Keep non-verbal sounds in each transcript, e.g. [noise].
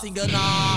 性格呢？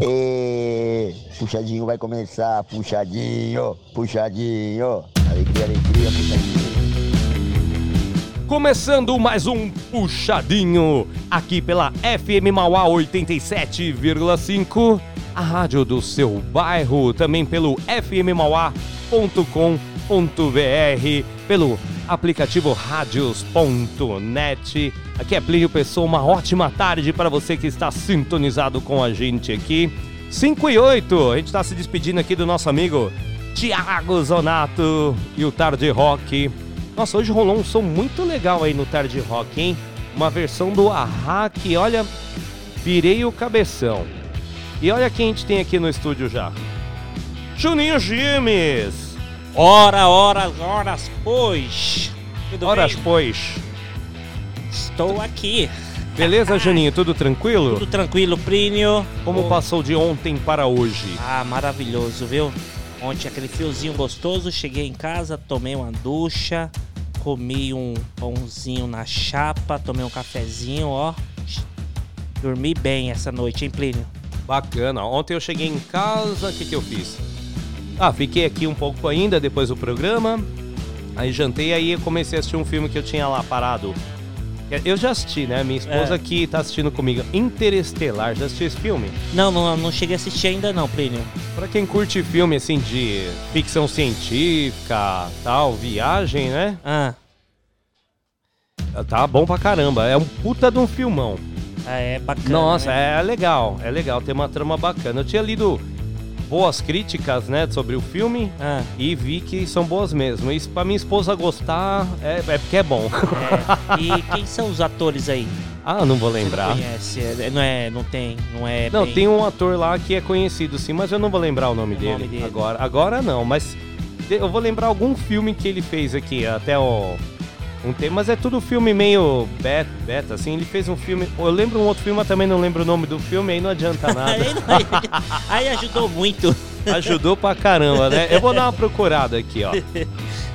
E puxadinho vai começar, puxadinho, puxadinho. Alegria, alegria, puxadinho. Começando mais um puxadinho aqui pela FM Mauá 87,5, a rádio do seu bairro, também pelo fmmauá.com.br, pelo aplicativo radios.net Aqui é Plínio Pessoa, uma ótima tarde para você que está sintonizado com a gente aqui. 5 e 8, a gente está se despedindo aqui do nosso amigo Tiago Zonato e o Tarde Rock. Nossa, hoje rolou um som muito legal aí no Tarde Rock, hein? Uma versão do Ahá que, olha, virei o cabeção. E olha quem a gente tem aqui no estúdio já. Juninho Gimes! Ora, ora, horas, pois. Tudo Horas, bem? pois. Estou aqui. Beleza, Juninho? Tudo tranquilo? Tudo tranquilo, Plínio? Como Oh, passou de ontem para hoje? Ah, maravilhoso, viu? Ontem aquele friozinho gostoso, cheguei em casa, tomei uma ducha, comi um pãozinho na chapa, tomei um cafezinho, ó. Dormi bem essa noite, hein, Plínio? Bacana. Ontem eu cheguei em casa, o que, que eu fiz? Ah, fiquei aqui um pouco ainda depois do programa. Aí jantei, aí comecei a assistir um filme que eu tinha lá parado. Eu já assisti, né? Minha esposa É. aqui tá assistindo comigo. Interestelar, já assistiu esse filme? Não, não, não cheguei a assistir ainda não, Plínio. Pra quem curte filme assim de ficção científica, tal, viagem, né? Ah, Tá bom pra caramba. É um puta de um filmão. ah, é bacana. Nossa, né? é legal, é legal, tem uma trama bacana. Eu tinha lido boas críticas, né, sobre o filme Ah, e vi que são boas mesmo. Isso pra minha esposa gostar é, é porque é bom. é. E [laughs] quem são os atores aí? ah, não vou lembrar. Conhece? É, Não é, não tem, não é. Não, bem- tem um ator lá que é conhecido sim, mas eu não vou lembrar o nome, O dele, nome dele. agora. Agora não, mas eu vou lembrar algum filme que ele fez aqui, até o um tempo, mas é tudo filme meio beta, beta assim. Ele fez um filme, eu lembro um outro filme, mas também não lembro o nome do filme, aí não adianta [laughs] nada. Aí, ajudou muito. Ajudou pra caramba, né? Eu vou dar uma procurada aqui, ó. [laughs]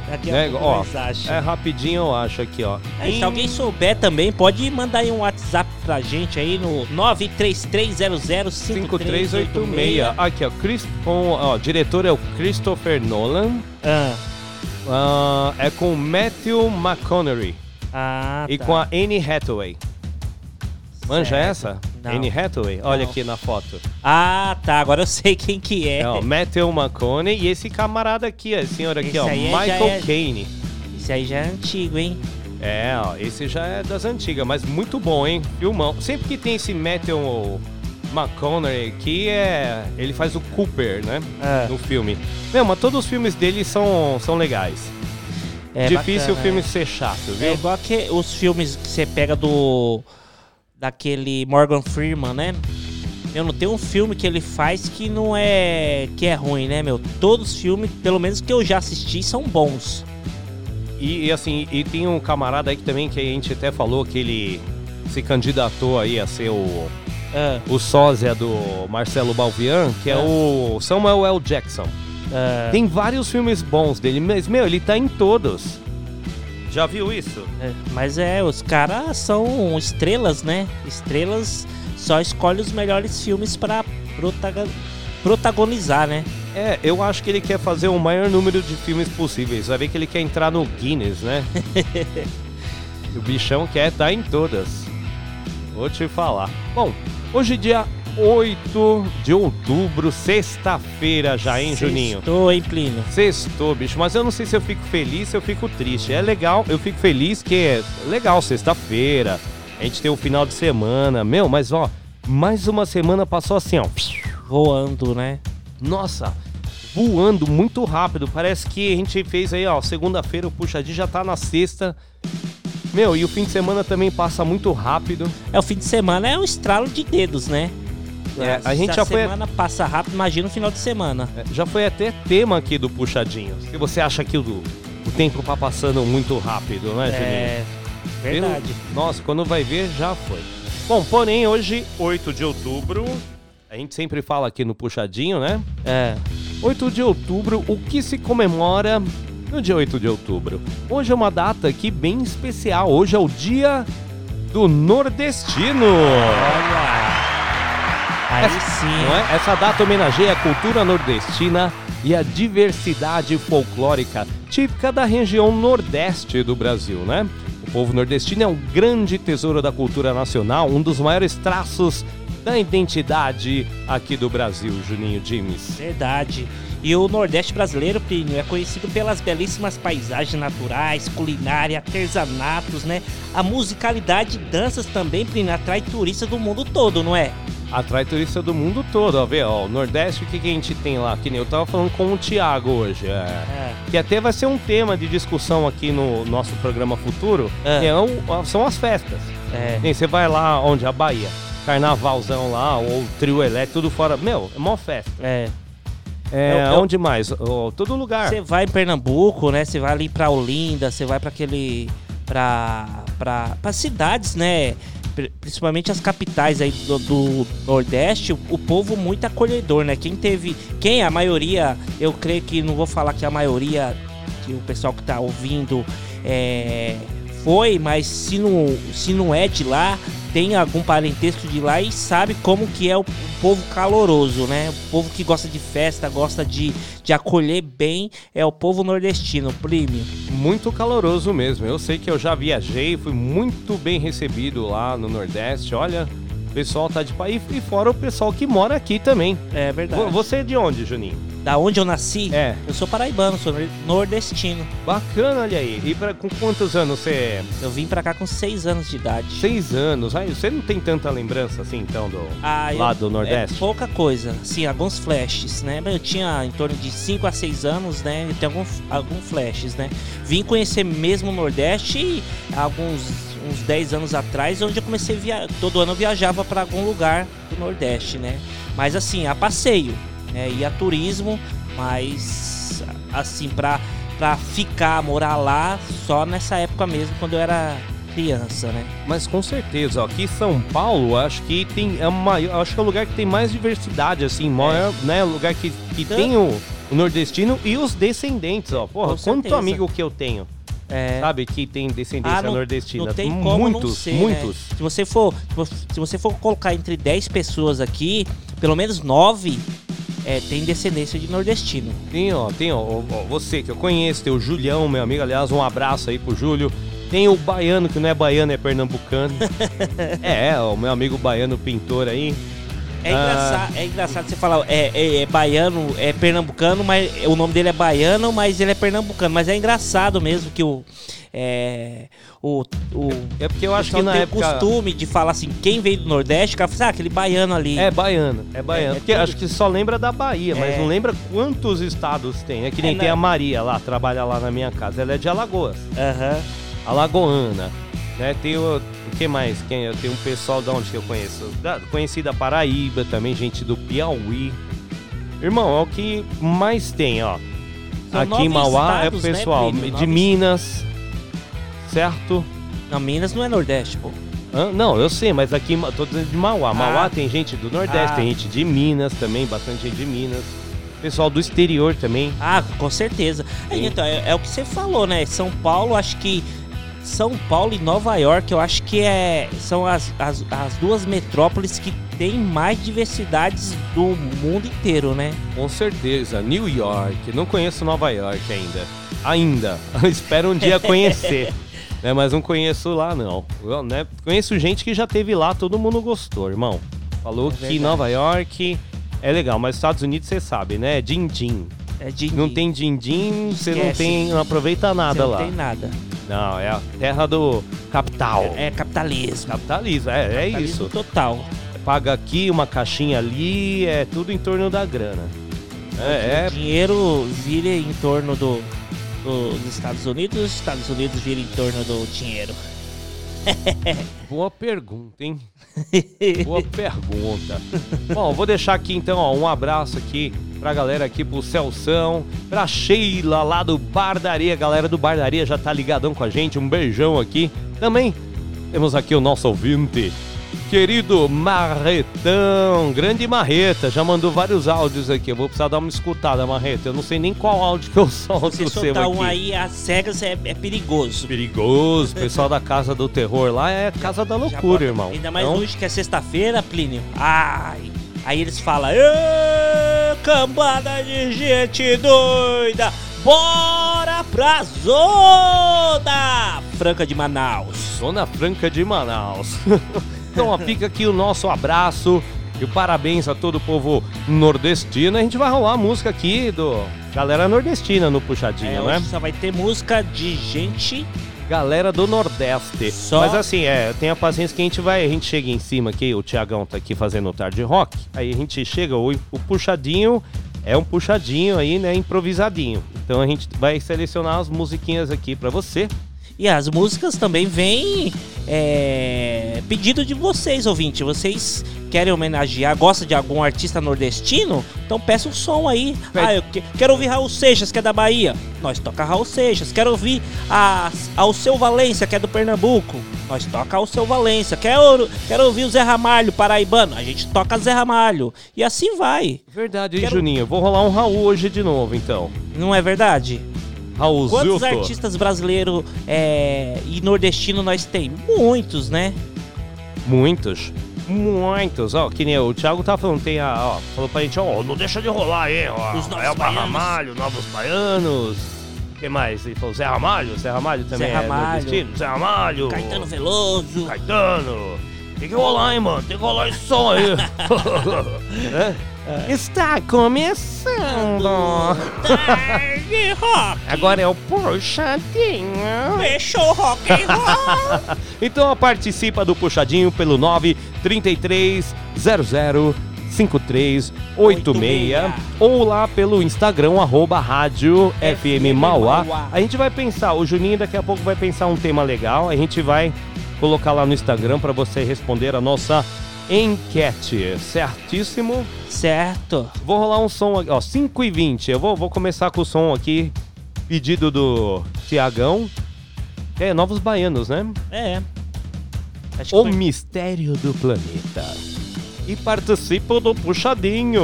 Daqui a Né, ó. É rapidinho, eu acho aqui, ó. É, se alguém souber também, pode mandar aí um WhatsApp pra gente aí no 933005386. 5386. Aqui, ó. Chris, ó, diretor é o Christopher Nolan. Ah, Ah, é com Matthew McConaughey ah, e tá. com a Anne Hathaway. Manja Certo. essa? Não. Anne Hathaway? Olha Não. aqui na foto. Ah, tá. Agora eu sei quem que é. É, ó, Matthew McConaughey e esse camarada aqui, esse senhor aqui, Esse ó, é- Michael é- Caine. Esse aí já é antigo, hein? É, ó, esse já é das antigas, mas muito bom, hein? Filmão. Sempre que tem esse Matthew McConaughey aqui, é, ele faz o Cooper, né? Ah, No filme. Meu, mas todos os filmes dele são, são legais. é Difícil bacana, o filme é. ser chato, viu? É igual que os filmes que você pega do. daquele Morgan Freeman, né? Eu não tenho um filme que ele faz que não é. que é ruim, né, meu? Todos os filmes, pelo menos que eu já assisti, são bons. E, e, assim, e tem um camarada aí que também que a gente até falou que ele se candidatou aí a ser o, Ah, o sósia do Marcelo Balvian, que é, É. o Samuel L. Jackson. ah, Tem vários filmes bons dele, mas, meu, ele tá em todos. Já viu isso? é, mas é, os caras são estrelas, né? Estrelas só escolhem os melhores filmes pra protaga- protagonizar, né? É, eu acho que ele quer fazer o maior número de filmes possíveis. Vai ver que ele quer entrar no Guinness, né? [laughs] o bichão quer estar em todas. Vou te falar. Bom, hoje é dia 8 de outubro, sexta-feira já, hein, Juninho? Estou, hein, Plínio? Sextou, bicho, mas eu não sei se eu fico feliz, se eu fico triste. É legal, eu fico feliz que é legal, sexta-feira. A gente tem o final de semana. Meu, mas ó, mais uma semana passou assim, ó. Voando, né? Nossa, voando muito rápido. Parece que a gente fez aí, ó, segunda-feira o puxadinho já tá na sexta. Meu, e o fim de semana também passa muito rápido. É, o fim de semana é um estralo de dedos, né? É, a gente Se já foi- semana passa rápido, imagina o final de semana. É, Já foi até tema aqui do puxadinho. Se você acha que o, o tempo tá passando muito rápido, né, Juninho? É, verdade. Pelo- Nossa, quando vai ver, já foi. Bom, porém, hoje, 8 de outubro, a gente sempre fala aqui no Puxadinho, né? É. 8 de outubro, o que se comemora no dia 8 de outubro? Hoje é uma data aqui bem especial. Hoje é o dia do nordestino. Olha. Aí sim. Não é? Essa data homenageia a cultura nordestina e a diversidade folclórica típica da região nordeste do Brasil, né? O povo nordestino é um grande tesouro da cultura nacional, um dos maiores traços da identidade aqui do Brasil, Juninho Dimes. Verdade. E o Nordeste brasileiro, Plínio, é conhecido pelas belíssimas paisagens naturais, culinária, artesanatos, né? A musicalidade e danças também, Plínio, atrai turistas do mundo todo, não é? Atrai turista do mundo todo, ó. Vê, ó, o Nordeste, o que, que a gente tem lá? Que nem eu tava falando com o Thiago hoje. É, É. que até vai ser um tema de discussão aqui no nosso programa futuro, É. que é o- são as festas. É. Você vai lá onde? A Bahia. Carnavalzão lá, ou trio elétrico, tudo fora. Meu, é mó festa. É. É, Eu- eu- onde mais? Ó, todo lugar. Você vai em Pernambuco, né? Você vai ali pra Olinda, você vai pra aquele. pra. pra. pra cidades, né? Pri- Principalmente as capitais aí do, do Nordeste, o, o povo muito acolhedor, né? Quem teve. Quem a maioria, eu creio que não vou falar que a maioria, que o pessoal que tá ouvindo é, foi, mas se não, se não é de lá, tem algum parentesco de lá e sabe como que é o, povo caloroso, né? O povo que gosta de festa, gosta de, de acolher bem, é o povo nordestino, prêmio. Muito caloroso mesmo. Eu sei que eu já viajei, fui muito bem recebido lá no Nordeste. Olha, o pessoal tá de país. E fora o pessoal que mora aqui também. É verdade. Vo- Você é de onde, Juninho? Da onde eu nasci, É. eu sou paraibano, sou nor- nordestino. Bacana, olha aí. E pra, com quantos anos você é? Eu vim pra cá com seis anos de idade. Seis anos. Aí você não tem tanta lembrança assim, então, do Ah, eu- lá do Nordeste? É pouca coisa, sim, alguns flashes, né? Eu tinha em torno de 5 a 6 anos, né? Eu tenho alguns alguns flashes, né? Vim conhecer mesmo o Nordeste alguns uns 10 anos atrás, onde eu comecei a viajar. Todo ano eu viajava para algum lugar do Nordeste, né? Mas assim, a passeio, né? E a turismo, mas assim, pra, pra ficar, morar lá, só nessa época mesmo, quando eu era criança, né? Mas com certeza, ó, aqui em São Paulo, acho que tem é maior, acho que é o lugar que tem mais diversidade, assim, maior, né, o lugar que, que Então- tem o, o nordestino e os descendentes, ó. Porra, Com quanto certeza. amigo que eu tenho, É, sabe, que tem descendência Ah, não- nordestina. Não tem como muitos, ser, muitos. né? Se você for, se você for colocar entre 10 pessoas aqui, pelo menos 9 é, tem descendência de nordestino. Tem, ó, tem, ó, ó, você que eu conheço, tem o Julião, meu amigo, aliás, um abraço aí pro Júlio. Tem o baiano, que não é baiano, é pernambucano. [laughs] é, ó, o meu amigo baiano pintor aí. É, Ah. engraçado, é engraçado você falar, é, é- é baiano, é pernambucano, mas o nome dele é baiano, mas ele é pernambucano. Mas é engraçado mesmo que o. É, o, o É porque eu acho que na tem época... costume de falar assim, quem veio do Nordeste, o cara fala assim, ah, aquele baiano ali. É baiano, é baiano. É, é porque tudo- acho que só lembra da Bahia, mas É. não lembra quantos estados tem. É que nem É, tem não. a Maria lá, trabalha lá na minha casa. Ela é de Alagoas, Aham. alagoana. Né? Tem o que mais? Quem, eu tenho um pessoal da onde que eu conheço? Da, conheci da Paraíba também, gente do Piauí. Irmão, é o que mais tem, ó. São Aqui em Mauá estados, é né, pessoal Plínio? de Minas, certo? Não, Minas não é Nordeste, pô. Não, eu sei, mas aqui tô dizendo de Mauá. Mauá tem gente do Nordeste, Ah. tem gente de Minas também, bastante gente de Minas. Pessoal do exterior também. Ah, com certeza. É, então, é, é o que você falou, né? São Paulo, acho que. São Paulo e Nova York, eu acho que é, são as, as, as duas metrópoles que têm mais diversidades do mundo inteiro, né? Com certeza. New York. Não conheço Nova York ainda. Ainda. [laughs] Espero um dia conhecer. [laughs] né, mas não conheço lá, não. Eu, né, conheço gente que já teve lá, todo mundo gostou, irmão. Falou É que verdade. Nova York é legal, mas Estados Unidos você sabe, né? Din-din. É de Não tem din-din, você não tem, não aproveita você nada não lá. tem nada. Não, é a terra do capital. É, é capitalismo. Capitalismo, é, é isso. total. Paga aqui, uma caixinha ali, é tudo em torno da grana. É, O dinheiro vira em torno do, do- dos Estados Unidos, os Estados Unidos vira em torno do dinheiro. [laughs] boa pergunta, hein? Boa pergunta. Bom, vou deixar aqui então ó, um abraço aqui pra galera aqui, pro Celção, pra Sheila lá do Bardaria, galera do Bardaria já tá ligadão com a gente, um beijão aqui. Também temos aqui o nosso ouvinte, querido Marretão, grande Marreta, já mandou vários áudios aqui, eu vou precisar dar uma escutada, Marreta, eu não sei nem qual áudio que eu [laughs] solto Se o seu soltar aqui. um aí, as cegas é, é perigoso. Perigoso, pessoal da Casa do Terror lá é Casa da Loucura, irmão. Ainda mais Então, hoje que é sexta-feira, Plínio. Ai. Aí eles falam, "Ê, cambada de gente doida, bora pra zona Franca de Manaus. Zona Franca de Manaus. [laughs] então, ó, fica aqui o nosso abraço E parabéns a todo o povo nordestino. A gente vai rolar a música aqui do galera nordestina no Puxadinho, É, né? só vai ter música de gente. Galera do Nordeste. Só- Mas assim, é, tenha paciência que a gente vai, a gente chega em cima aqui, o Tiagão tá aqui fazendo o tarde rock. Aí a gente chega, o, o puxadinho é um puxadinho aí, né, improvisadinho. Então a gente vai selecionar as musiquinhas aqui pra você. E as músicas também vêm é, pedido de vocês, ouvinte. Vocês querem homenagear, gosta de algum artista nordestino? Então peça um som aí. Ah, eu que- quero ouvir Raul Seixas, que é da Bahia. Nós toca Raul Seixas. Quero ouvir a, ao seu Valência, que é do Pernambuco. Nós toca ao seu Valência. Quero, quero ouvir o Zé Ramalho, paraibano. A gente toca Zé Ramalho. E assim vai. Verdade, Quero- Juninho. Vou rolar um Raul hoje de novo, então. Não é verdade? Quantos artistas brasileiros é, e nordestino nós tem? Muitos, né? Muitos. Muitos, ó, que nem o Thiago tá falando, tem a, ó, falou pra gente, ó, não deixa de rolar, hein, ó, Os baianos. Ramalho, Novos Baianos, que mais? Ele falou Zé Ramalho, Zé Ramalho também Zé é Ramalho. nordestino, Zé Ramalho, Caetano Veloso. Caetano, tem que rolar, hein, mano, tem que rolar esse som aí. [laughs] [laughs] É? Está começando, Tarde rock. agora é o Puxadinho. Fechou rock and roll. [laughs] Então participa do Puxadinho pelo 93300 5386 ou lá pelo Instagram, arroba rádio FM. Mauá. A gente vai pensar, o Juninho daqui a pouco vai pensar um tema legal, a gente vai colocar lá no Instagram para você responder a nossa enquete, certíssimo? certo. Vou rolar um som aqui, ó, 5 e 20 eu vou, vou começar com o som aqui, pedido do Tiagão. É, Novos Baianos, né? É. Acho O foi- Mistério do Planeta. E participo do Puxadinho.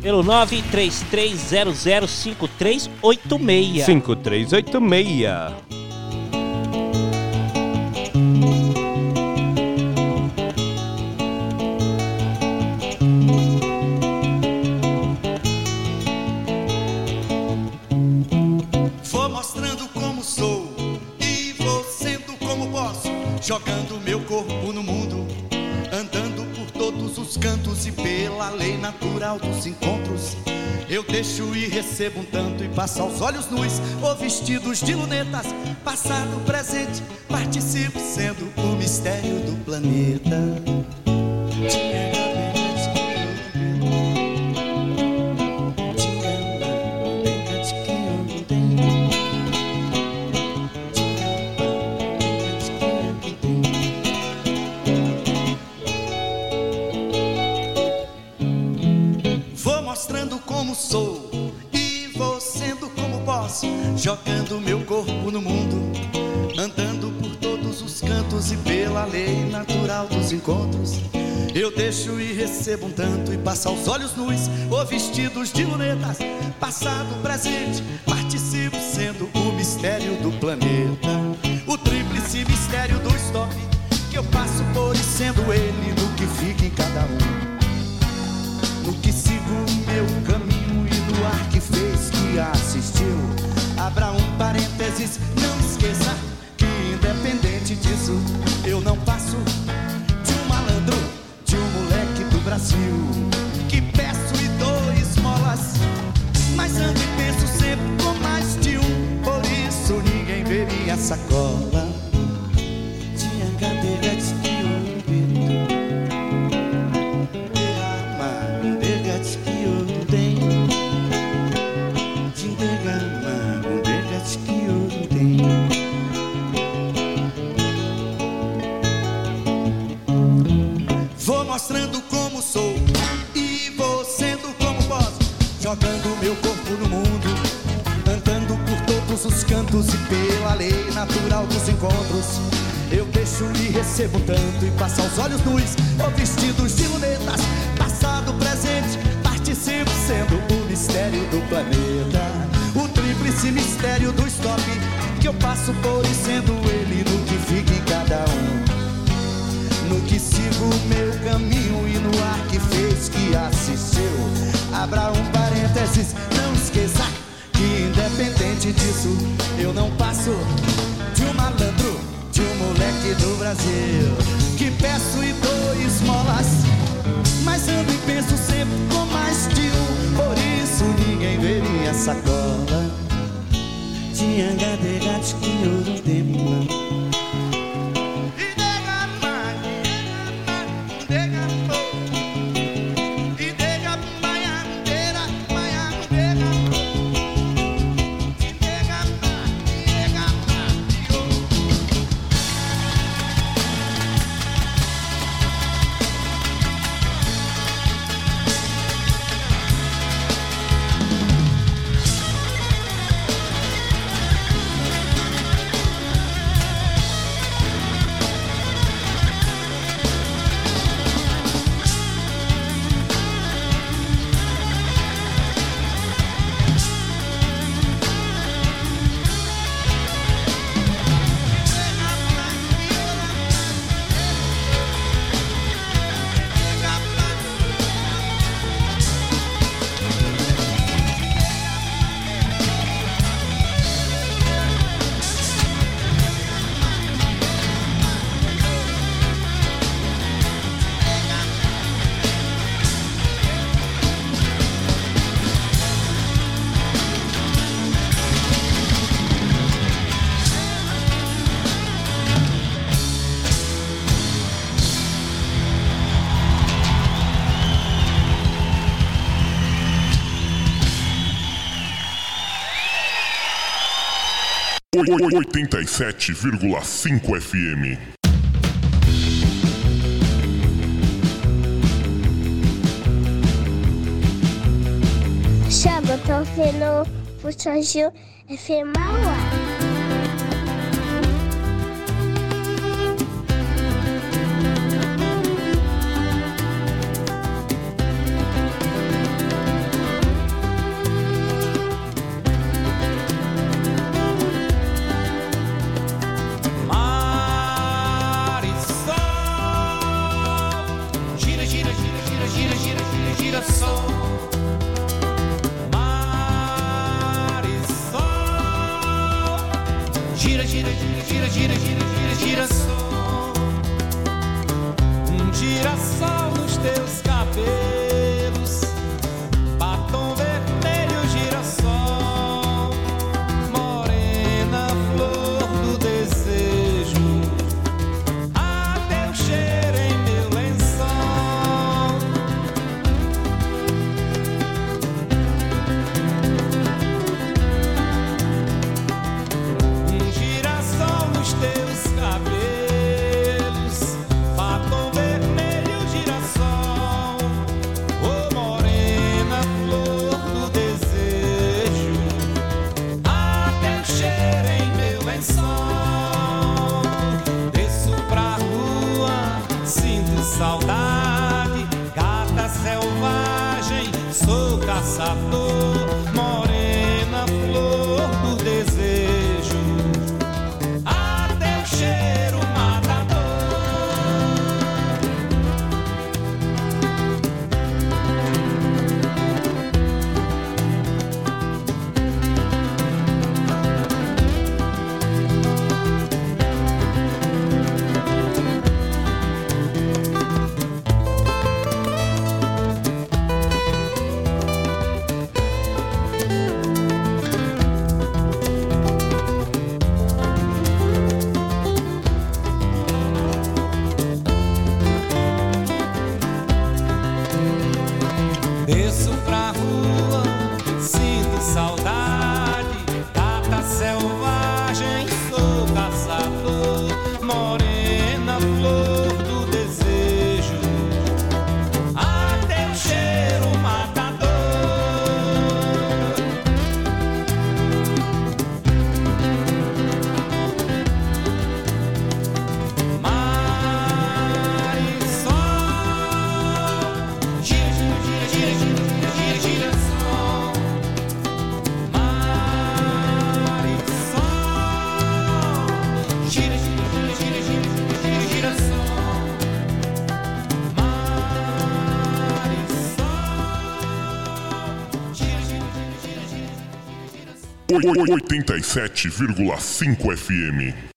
Pelo 933005386. 5386. Jogando meu corpo no mundo, andando por todos os cantos e pela lei natural dos encontros. Eu deixo e recebo um tanto e passo aos olhos nus ou vestidos de lunetas, passado, presente, participo sendo o mistério do planeta. Como sou e vou sendo como posso, jogando meu corpo no mundo, andando por todos os cantos e pela lei natural dos encontros. Eu deixo e recebo um tanto e passo aos olhos nus ou vestidos de lunetas, passado, presente, participo sendo o mistério do planeta, o tríplice mistério do stop que eu passo por e sendo ele no que fica em cada um no que sigo meu caminho e no ar que fez que assistiu. Abra um parênteses, não esqueça que independente disso, 87,5 FM. Chama, tô vendo o Puxadinho FM Mauá. gira, gira, gira, gira, girassol. Um girassol nos teus cabelos. 87,5 FM.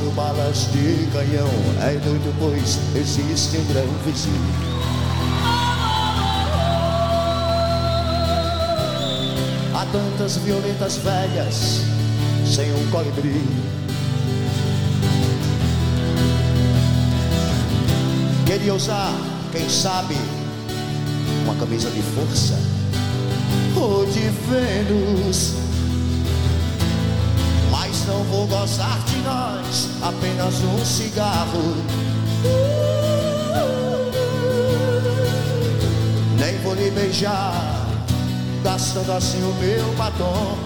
Disparo balas de canhão, é doido pois existe um grão vizinho. Há tantas violetas velhas, sem um colibri. Queria usar, quem sabe, uma camisa de força ou de Vênus. Não vou gozar de nós, apenas um cigarro. Nem vou lhe beijar, gastando assim o meu batom.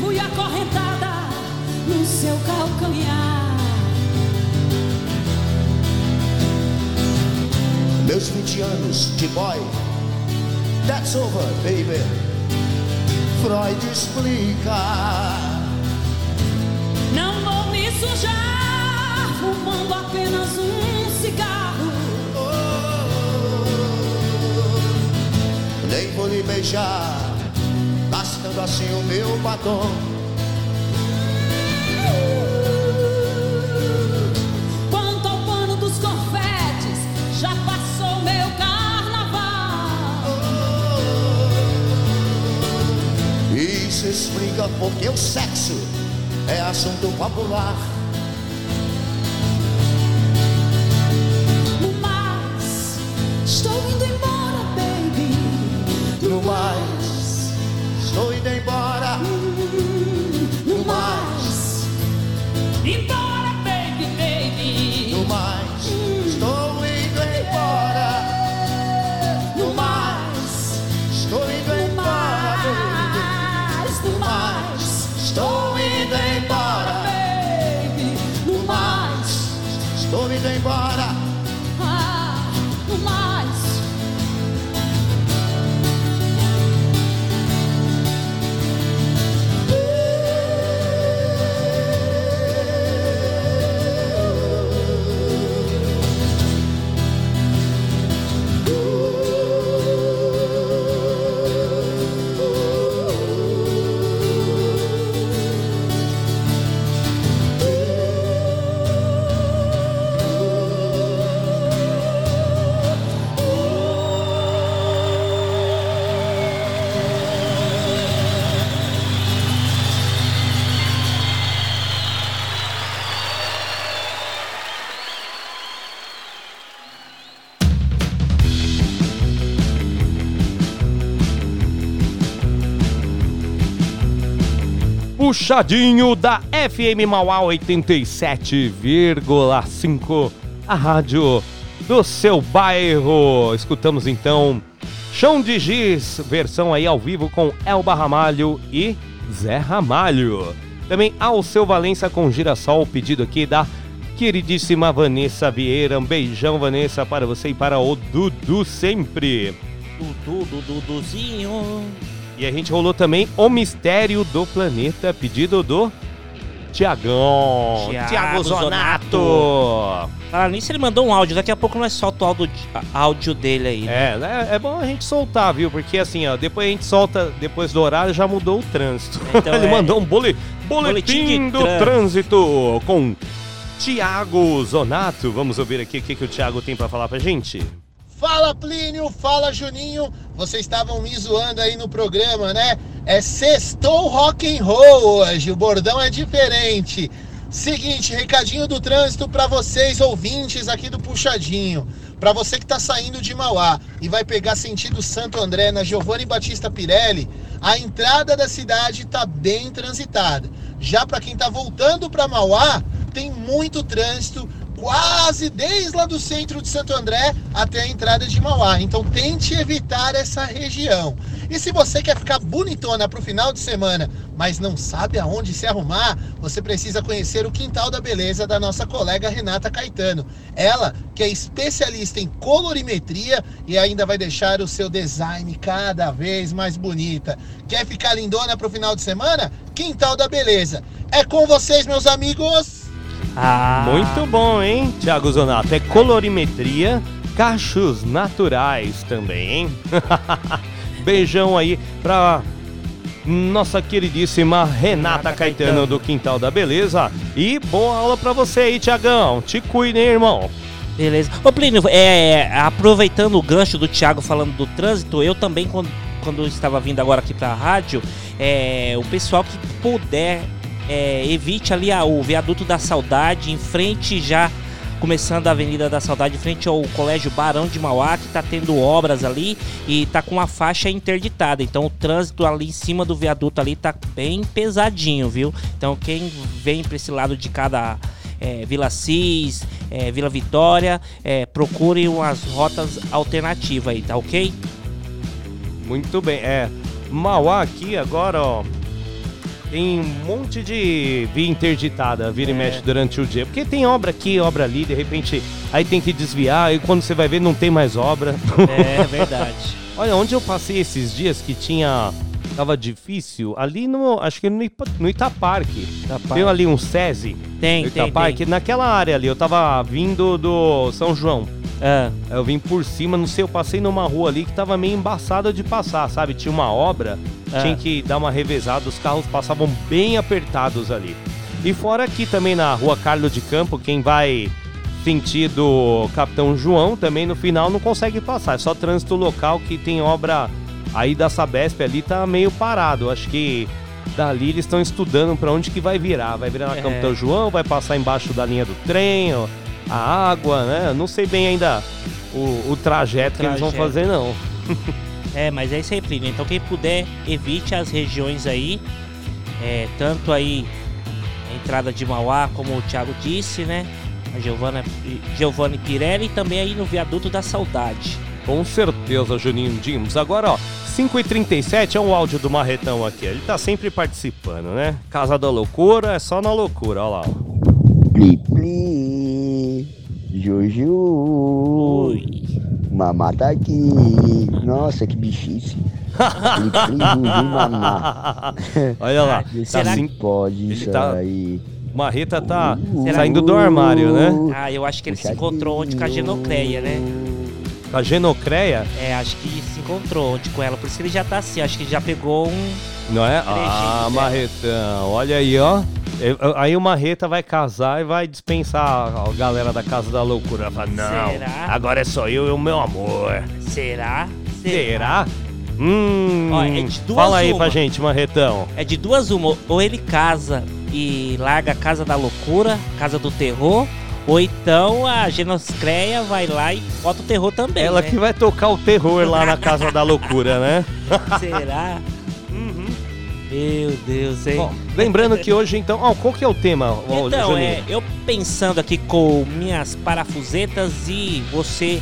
Fui acorrentada no seu calcanhar. Meus 20 anos de boy, that's over, baby. Freud explica. Não vou me sujar, fumando apenas um cigarro. Nem vou lhe beijar, assim o meu batom. Quanto ao pano dos confetes, já passou meu carnaval. Isso explica porque o sexo é assunto popular. Puxadinho da FM Mauá 87,5, a rádio do seu bairro. Escutamos então Chão de Giz, versão aí ao vivo com Elba Ramalho e Zé Ramalho. Também Alceu Valença com Girassol, pedido aqui da queridíssima Vanessa Vieira. Um beijão, Vanessa, para você e para o Dudu sempre. Dudu, Duduzinho. E a gente rolou também O Mistério do Planeta, pedido do Tiagão. Tiago Zonato. Zonato. Falar nisso, ele mandou um áudio. Daqui a pouco nós solta o áudio, áudio dele aí. né? É, né? é bom a gente soltar, viu? Porque assim, ó, depois a gente solta, depois do horário já mudou o trânsito. Então [laughs] Ele é- mandou um bole, boletim, Boletim do trânsito com Tiago Zonato. Vamos ouvir aqui o que, que o Tiago tem pra falar pra gente. Fala Plínio, fala Juninho. Vocês estavam me zoando aí no programa, né? É sextou rock and roll hoje. O bordão é diferente. Seguinte, recadinho do trânsito para vocês ouvintes aqui do Puxadinho. Para você que tá saindo de Mauá e vai pegar sentido Santo André na Giovanni Batista Pirelli, a entrada da cidade tá bem transitada. Já para quem tá voltando para Mauá, tem muito trânsito quase desde lá do centro de Santo André até a entrada de Mauá. Então tente evitar essa região. E se você quer ficar bonitona para o final de semana, mas não sabe aonde se arrumar, você precisa conhecer o Quintal da Beleza da nossa colega Renata Caetano. Ela que é especialista em colorimetria e ainda vai deixar o seu design cada vez mais bonita. Quer ficar lindona para o final de semana? Quintal da Beleza. É com vocês, meus amigos! Ah, Muito bom, hein, Tiago Zonato? É colorimetria, cachos naturais também, hein? [laughs] Beijão aí pra nossa queridíssima Renata Caetano do Quintal da Beleza. E boa aula pra você aí, Tiagão. Te cuide, hein, irmão? Beleza. Ô, Plínio, é, aproveitando o gancho do Thiago falando do trânsito, eu também, quando, quando eu estava vindo agora aqui pra rádio, é, o pessoal que puder, é, evite ali a- o viaduto da Saudade, em frente já, começando a Avenida da Saudade, em frente ao Colégio Barão de Mauá, que tá tendo obras ali e tá com a faixa interditada. Então o trânsito ali em cima do viaduto ali tá bem pesadinho, viu? Então quem vem pra esse lado de cada é, Vila Cis, é, Vila Vitória, é, procure umas rotas alternativas aí, tá ok? Muito bem, é. Mauá aqui agora, ó. Tem um monte de via interditada, vira e É. mexe durante o dia. Porque tem obra aqui, obra ali, de repente aí tem que desviar, e quando você vai ver não tem mais obra. É [laughs] verdade. Olha, onde eu passei esses dias que tinha. Tava difícil, ali no. Acho que no, Ipa- no Itaparque. Itaparque. Tem ali um SESI. Tem, no tem, Itaparque, naquela área ali. Eu tava vindo do São João. Ah, Eu vim por cima, não sei, eu passei numa rua ali que tava meio embaçada de passar, sabe? Tinha uma obra, Ah. tinha que dar uma revezada, os carros passavam bem apertados ali. E fora aqui também na rua Carlos de Campo, quem vai sentido Capitão João também no final não consegue passar, é só trânsito local que tem obra aí da Sabesp ali tá meio parado. Acho que dali eles estão estudando pra onde que vai virar. Vai virar na É. Capitão João, vai passar embaixo da linha do trem, ó, a água, né? Não sei bem ainda o, o trajeto, que eles vão Trajeto. fazer, não. [laughs] É, mas é isso aí, Plínio. Então quem puder, evite as regiões aí. É, tanto aí a entrada de Mauá, como o Thiago disse, né? A Giovanna, Giovanni Pirelli e também aí no viaduto da Saudade. Com certeza, Juninho Dimos. Agora, ó, 5h37 é um áudio do Marretão aqui. Ele tá sempre participando, né? Casa da Loucura é só na loucura, ó lá. ó. Pli, pli, Juju. Ui. Mamá tá aqui. Nossa, que bichice. Mamá. [laughs] Olha lá. Tá Será assim, pode ele isso tá- aí. Marreta tá Será- saindo do armário, né? Ah, eu acho que ele se encontrou onde com a Genocreia, né? Com a Genocreia, É, acho que se encontrou onde com ela. Por isso ele já tá assim. Acho que já pegou um. não é? Ah, dela. Marretão, olha aí, ó. Aí o Marreta vai casar e vai dispensar a galera da Casa da Loucura. Vai falar, não, Será? agora é só eu e o meu amor. Será? Será? Hum. Ó, é de duas Fala aí uma. pra gente, Marretão. É de duas uma. Ou ele casa e larga a Casa da Loucura, Casa do Terror. Ou então a Genoscreia vai lá e bota o terror também. Ela né? que vai tocar o terror lá na Casa da Loucura, né? [laughs] Será? Meu Deus, hein? Bom, lembrando que hoje, então. Ó, qual que é o tema, Então, Juninho? é, eu pensando aqui com minhas parafusetas e você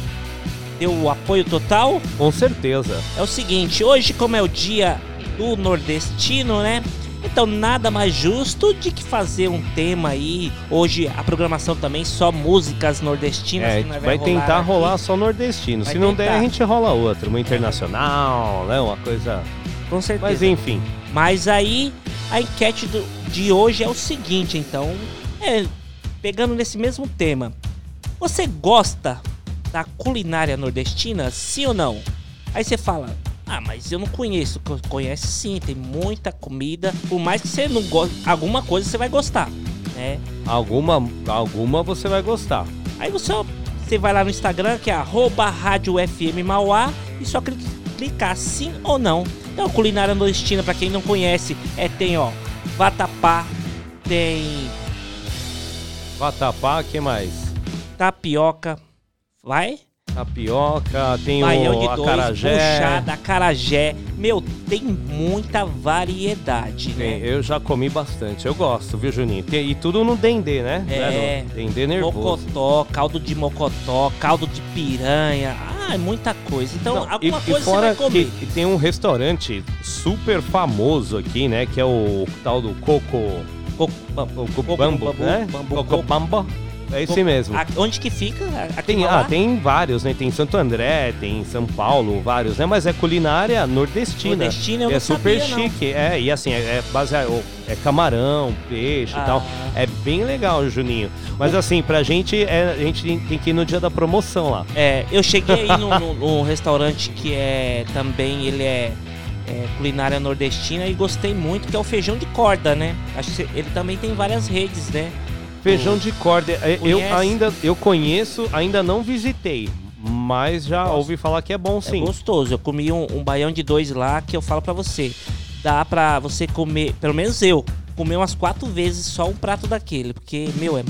deu o apoio total, Com certeza. é o seguinte, hoje como é o dia do nordestino, né? Então nada mais justo de que fazer um tema aí. Hoje a programação também só músicas nordestinas. É, que nós vai tentar aqui. rolar só nordestino. Vai Se não der, tentar. a gente rola outra. Uma internacional, né? Uma coisa. Com certeza. Mas enfim. Mas aí a enquete do, de hoje é o seguinte, então, é, pegando nesse mesmo tema. Você gosta da culinária nordestina, sim ou não? Aí você fala, ah, mas eu não conheço. Co- Conhece sim, tem muita comida. Por mais que você não goste, alguma coisa você vai gostar, né? Alguma, alguma você vai gostar. Aí você, você vai lá no Instagram, que é arroba Rádio FM Mauá, e só cli- clicar sim ou não. Então, culinária nordestina, pra quem não conhece, é tem, ó, vatapá, tem Vatapá, que mais? tapioca, vai? Tapioca, tem Baião o de dois, acarajé. buchada, acarajé. Meu, tem muita variedade, Tem, né? eu já comi bastante, eu gosto, viu, Juninho? Tem- e tudo no dendê, né? É. Né, Dendê nervoso. Mocotó, caldo de mocotó, caldo de piranha. Ah, é muita coisa. Então, Não, alguma e, coisa e você fora vai comer. que tem um restaurante super famoso aqui, né? Que é o tal do Coco... Coco, o Coco Bambo, Bambu, né? Bambu Coco Coco. Bambo. É esse Co- mesmo. A- onde que fica? Aqui Tem, em ah, tem vários, né? Tem Santo André, tem São Paulo, vários, né? Mas é culinária nordestina. Nordestina eu é não super sabia, não. chique. É, e assim, é, é baseado. É camarão, peixe Ah. e tal. É bem legal, Juninho. Mas assim, pra gente, é, a gente tem- que ir no dia da promoção lá. É, eu cheguei aí num, num- num restaurante que é também, ele é, é culinária nordestina e gostei muito, que é o feijão de corda, né? Acho que ele também tem várias redes, né? Feijão de corda, é, eu Conhece? ainda eu conheço, ainda não visitei, mas já ouvi falar que é bom É sim. gostoso. Eu comi um, um baião de dois lá que eu falo pra você. Dá pra você comer, pelo menos eu, comer umas quatro vezes só um prato daquele. Porque, meu, é,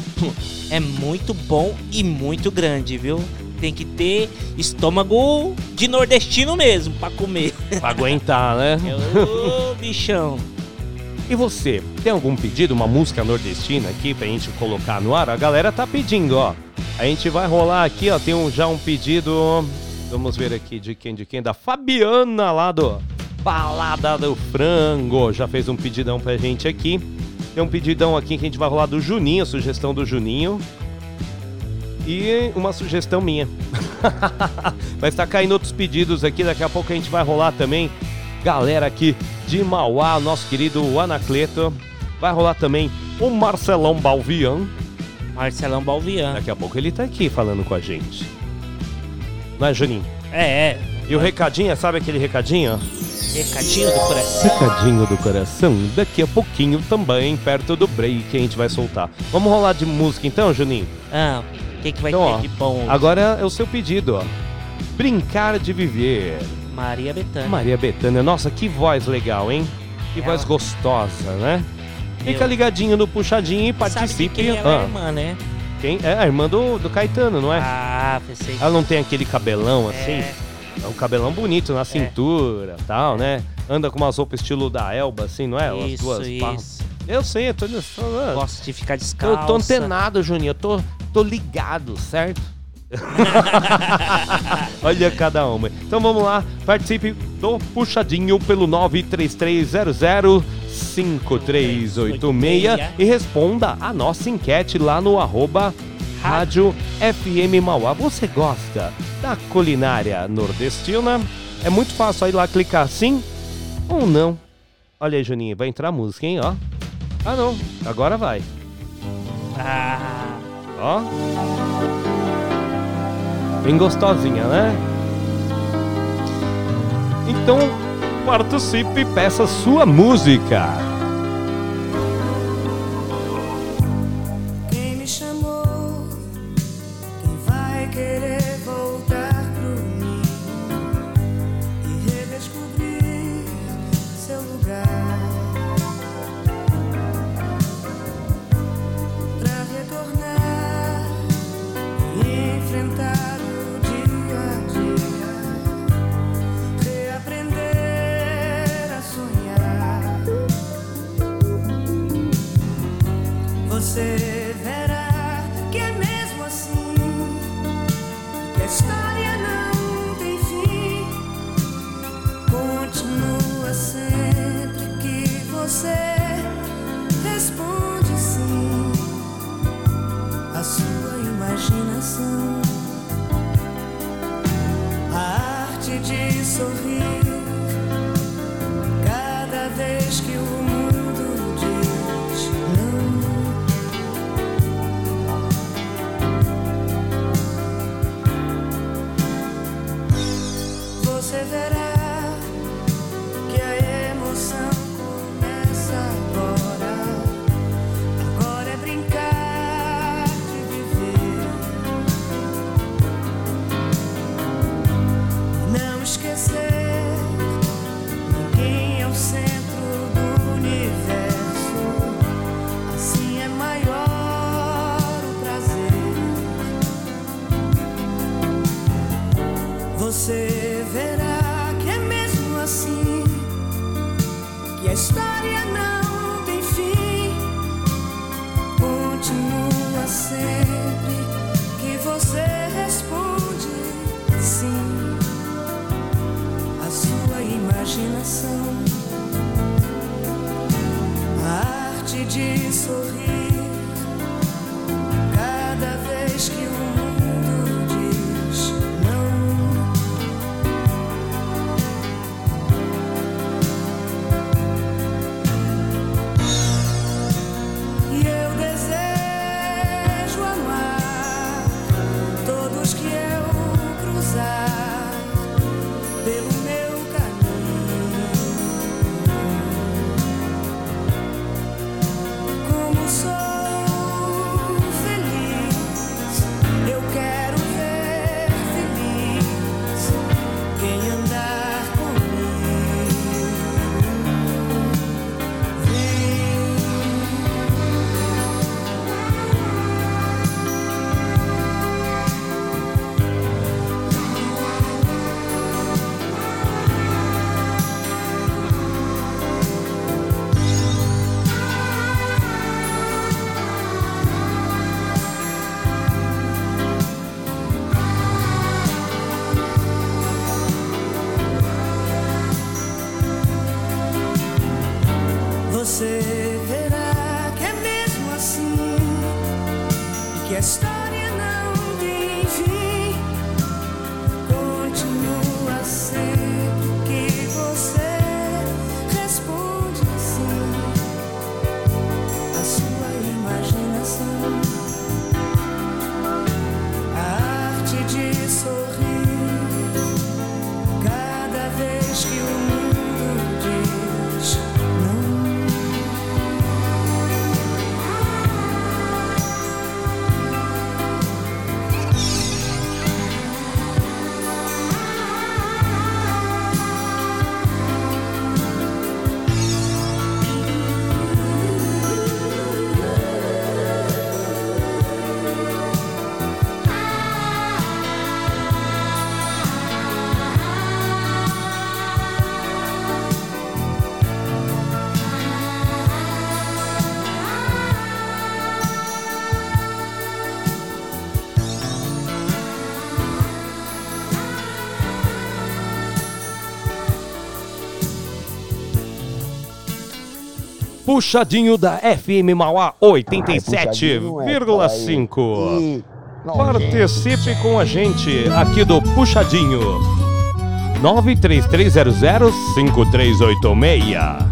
é muito bom e muito grande, viu? Tem que ter estômago de nordestino mesmo pra comer. Pra aguentar, né? [laughs] Ô, bichão. E você, tem algum pedido, uma música nordestina aqui pra gente colocar no ar? A galera tá pedindo, ó. A gente vai rolar aqui, ó. Tem um- já um pedido. Vamos ver aqui de quem, de quem? Da Fabiana lá do Balada do Frango. Já fez um pedidão pra gente aqui. Tem um pedidão aqui que a gente vai rolar do Juninho, sugestão do Juninho. E uma sugestão minha. [laughs] Mas tá caindo outros pedidos aqui, daqui a pouco a gente vai rolar também. Galera aqui de Mauá, nosso querido Anacleto. Vai rolar também o Marcelão Balvian. Marcelão Balvian. Daqui a pouco ele tá aqui falando com a gente. Não é, Juninho? É, é. E o recadinho, sabe aquele recadinho? Recadinho do coração. Recadinho do coração, daqui a pouquinho também, perto do break, que a gente vai soltar. Vamos rolar de música então, Juninho? Ah, o que, que vai Então, ter ó, de bom? Agora é o seu pedido, ó. Brincar de viver. Maria Bethânia. Maria Bethânia, nossa, que voz legal, hein? Que Ela- voz gostosa, né? Fica Eu- ligadinho no puxadinho e participe. que quem é Ah, irmã, né? quem? É a irmã do, do Caetano, não é? Ah, pensei. Ela não tem aquele cabelão É. assim? É um cabelão bonito na cintura tal, né? Anda com umas roupas estilo da Elba, assim, não é? As Isso, duas pá- isso. Eu sei, eu tô, eu Gosto de ficar eu descalça. tô antenado, Juninho. Eu tô, tô ligado, certo? [laughs] Olha cada uma. Então vamos lá, participe do puxadinho pelo 93300 5386 e responda a nossa enquete lá no arroba Rádio FM Mauá. Você gosta da culinária nordestina? É muito fácil aí lá clicar sim ou não. Olha aí, Juninho, vai entrar a música, hein, ó. Ah, não. Agora vai. Ah, Ó. Bem gostosinha, né? Então, participe e peça sua música. estar. Puxadinho da FM Mauá puxadinho é, 87,5. E Participe com a gente aqui do Puxadinho. 933005386.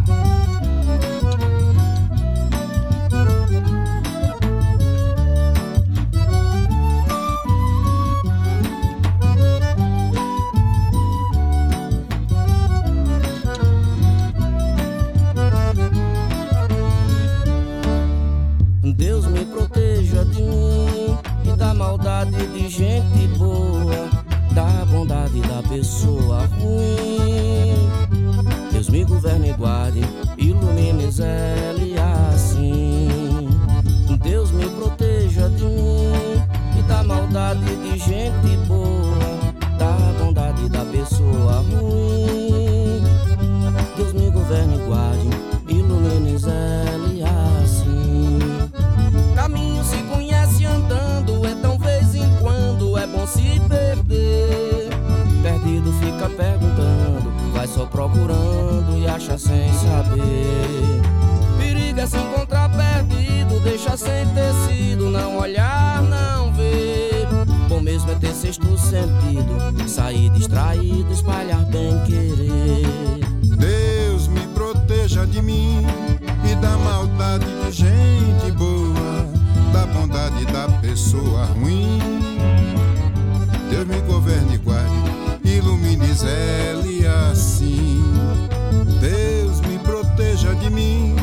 Ruim. Deus me governe e guarde, ilumine Zé assim. Caminho se conhece andando, então vez em quando é bom se perder. Perdido fica perguntando, vai só procurando e acha sem saber. Perigo é se encontrar perdido, deixa sem tecido, não olhar, não ver. Mesmo é ter sexto sentido, sair distraído, espalhar bem querer. Deus me proteja de mim e da maldade de gente boa, da bondade da pessoa ruim. Deus me governe e guarde, ilumine Zé assim. Deus me proteja de mim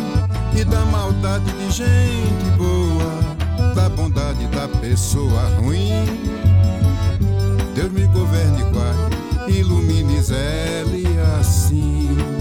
e da maldade de gente boa, da bondade da pessoa ruim. Deus me governe e guarde, ilumine Zé assim.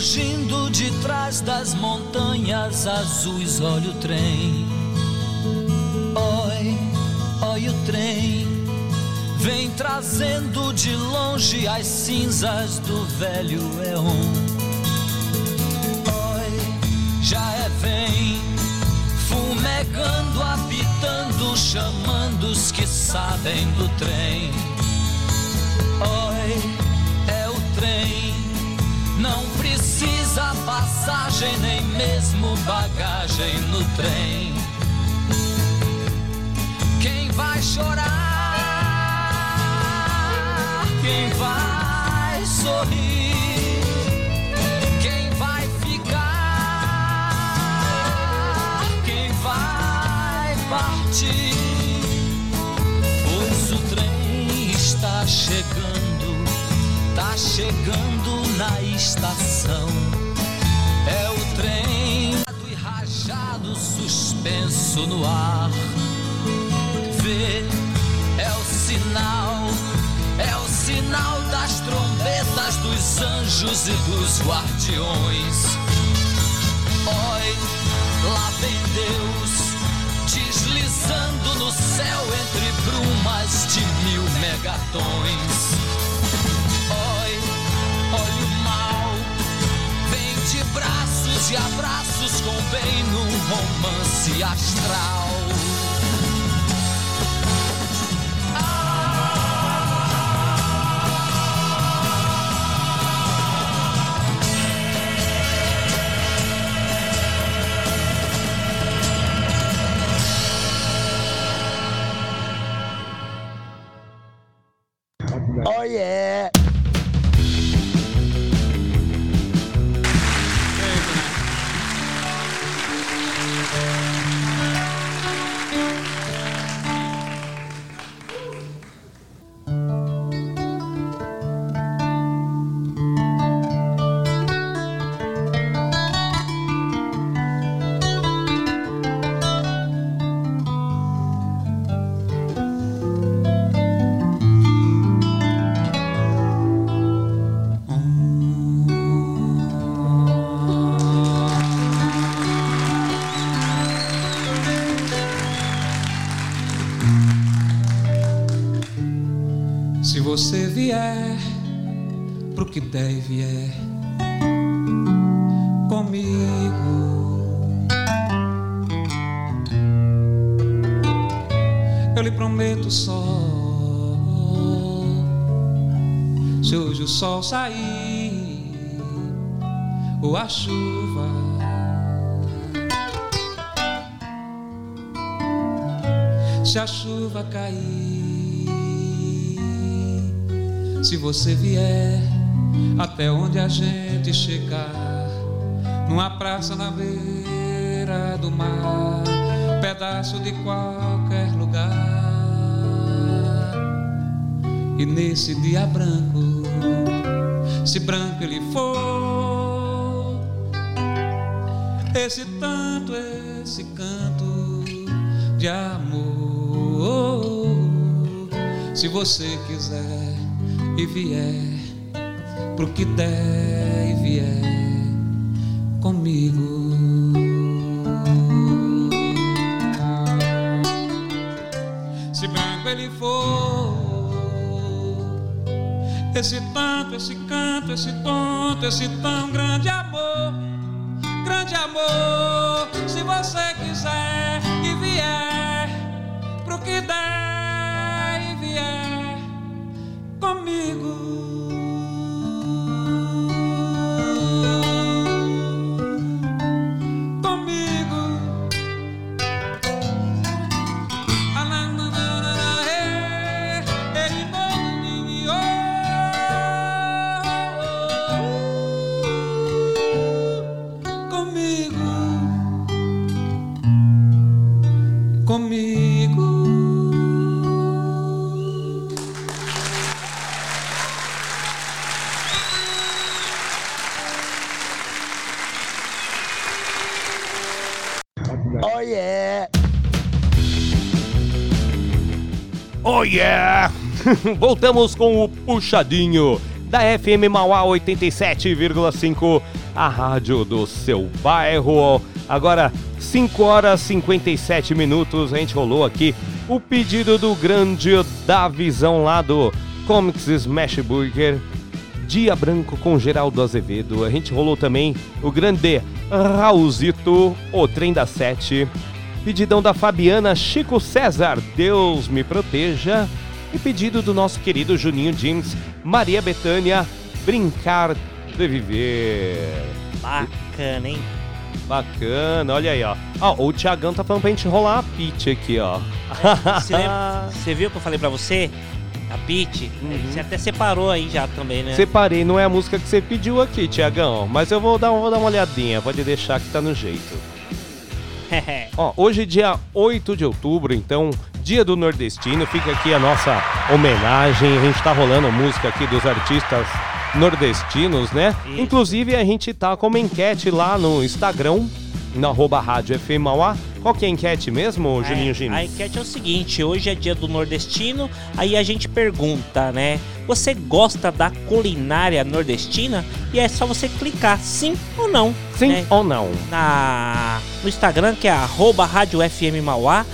Surgindo de trás das montanhas azuis. Olha o trem. Oi, oi o trem vem trazendo de longe as cinzas do velho Eon. Oi, já é vem fumegando, apitando, chamando os que sabem do trem. Não precisa passagem, nem mesmo bagagem no trem. Quem vai chorar? Quem vai sorrir? Quem vai ficar? Quem vai partir? Pois o trem está chegando, tá chegando na estação. É o trem e rajado suspenso no ar. Vê, é o sinal, é o sinal das trombetas dos anjos e dos guardiões. Oi, lá vem Deus deslizando no céu entre brumas de mil megatons. Vem de braços e abraços com bem num romance astral. Que deve é comigo, eu lhe prometo sol. Se hoje o sol sair ou a chuva. Se a chuva cair Se você vier até onde a gente chegar, numa praça na beira do mar, pedaço de qualquer lugar. E nesse dia branco, se branco ele for, esse tanto, esse canto de amor. Se você quiser e vier pro que der e vier comigo. Se branco ele for, esse tanto, esse canto, esse tonto, esse tão grande amor, grande amor. Se você quiser e vier pro que der e vier comigo. Comigo. Yeah! [laughs] Voltamos com o puxadinho da FM Mauá 87,5, a rádio do seu bairro. Agora, 5 horas e 57 minutos, a gente rolou aqui o pedido do grande da visão lá do Comics Smash Burger. Dia Branco com Geraldo Azevedo. A gente rolou também o grande Raulzito, o trem da sete. Pedidão da Fabiana Chico César, Deus me proteja. E pedido do nosso querido Juninho James, Maria Betânia, Brincar de Viver. Bacana, hein? Bacana, olha aí, ó. Ó, o Thiagão tá falando pra gente rolar a pitch aqui, ó. Você, [laughs] lembra- você viu que eu falei pra você? A Pete? Você até separou aí já também, né? Separei, não é a música que você pediu aqui, Tiagão, mas eu vou dar, vou dar uma olhadinha, pode deixar que tá no jeito. [laughs] Ó, hoje dia 8 de outubro, então, dia do nordestino, fica aqui a nossa homenagem, a gente tá rolando música aqui dos artistas nordestinos, né? Inclusive a gente tá com uma enquete lá no Instagram, na arroba rádio FM Mauá. Qual que é a enquete mesmo, Julinho É? A enquete é o seguinte, hoje é dia do nordestino, aí a gente pergunta, né? Você gosta da culinária nordestina? E é só você clicar sim ou não. Sim né? ou não? Na, no Instagram, que é arroba rádio FM Mauá,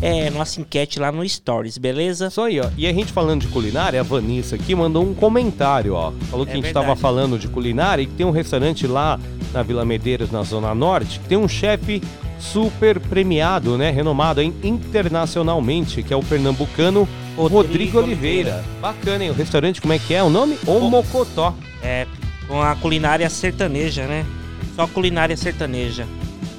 é nossa enquete lá no Stories, beleza? Isso aí, ó. E a gente falando de culinária, a Vanessa aqui mandou um comentário, ó. Falou que É a gente verdade. tava falando de culinária e que tem um restaurante lá na Vila Medeiros, na Zona Norte, que tem um chefe super premiado, né? Renomado hein, internacionalmente, que é o pernambucano Rodrigo, Oliveira. Bacana, hein? O restaurante, como é que é o nome? O Mocotó. É, com a culinária sertaneja, né? Só culinária sertaneja.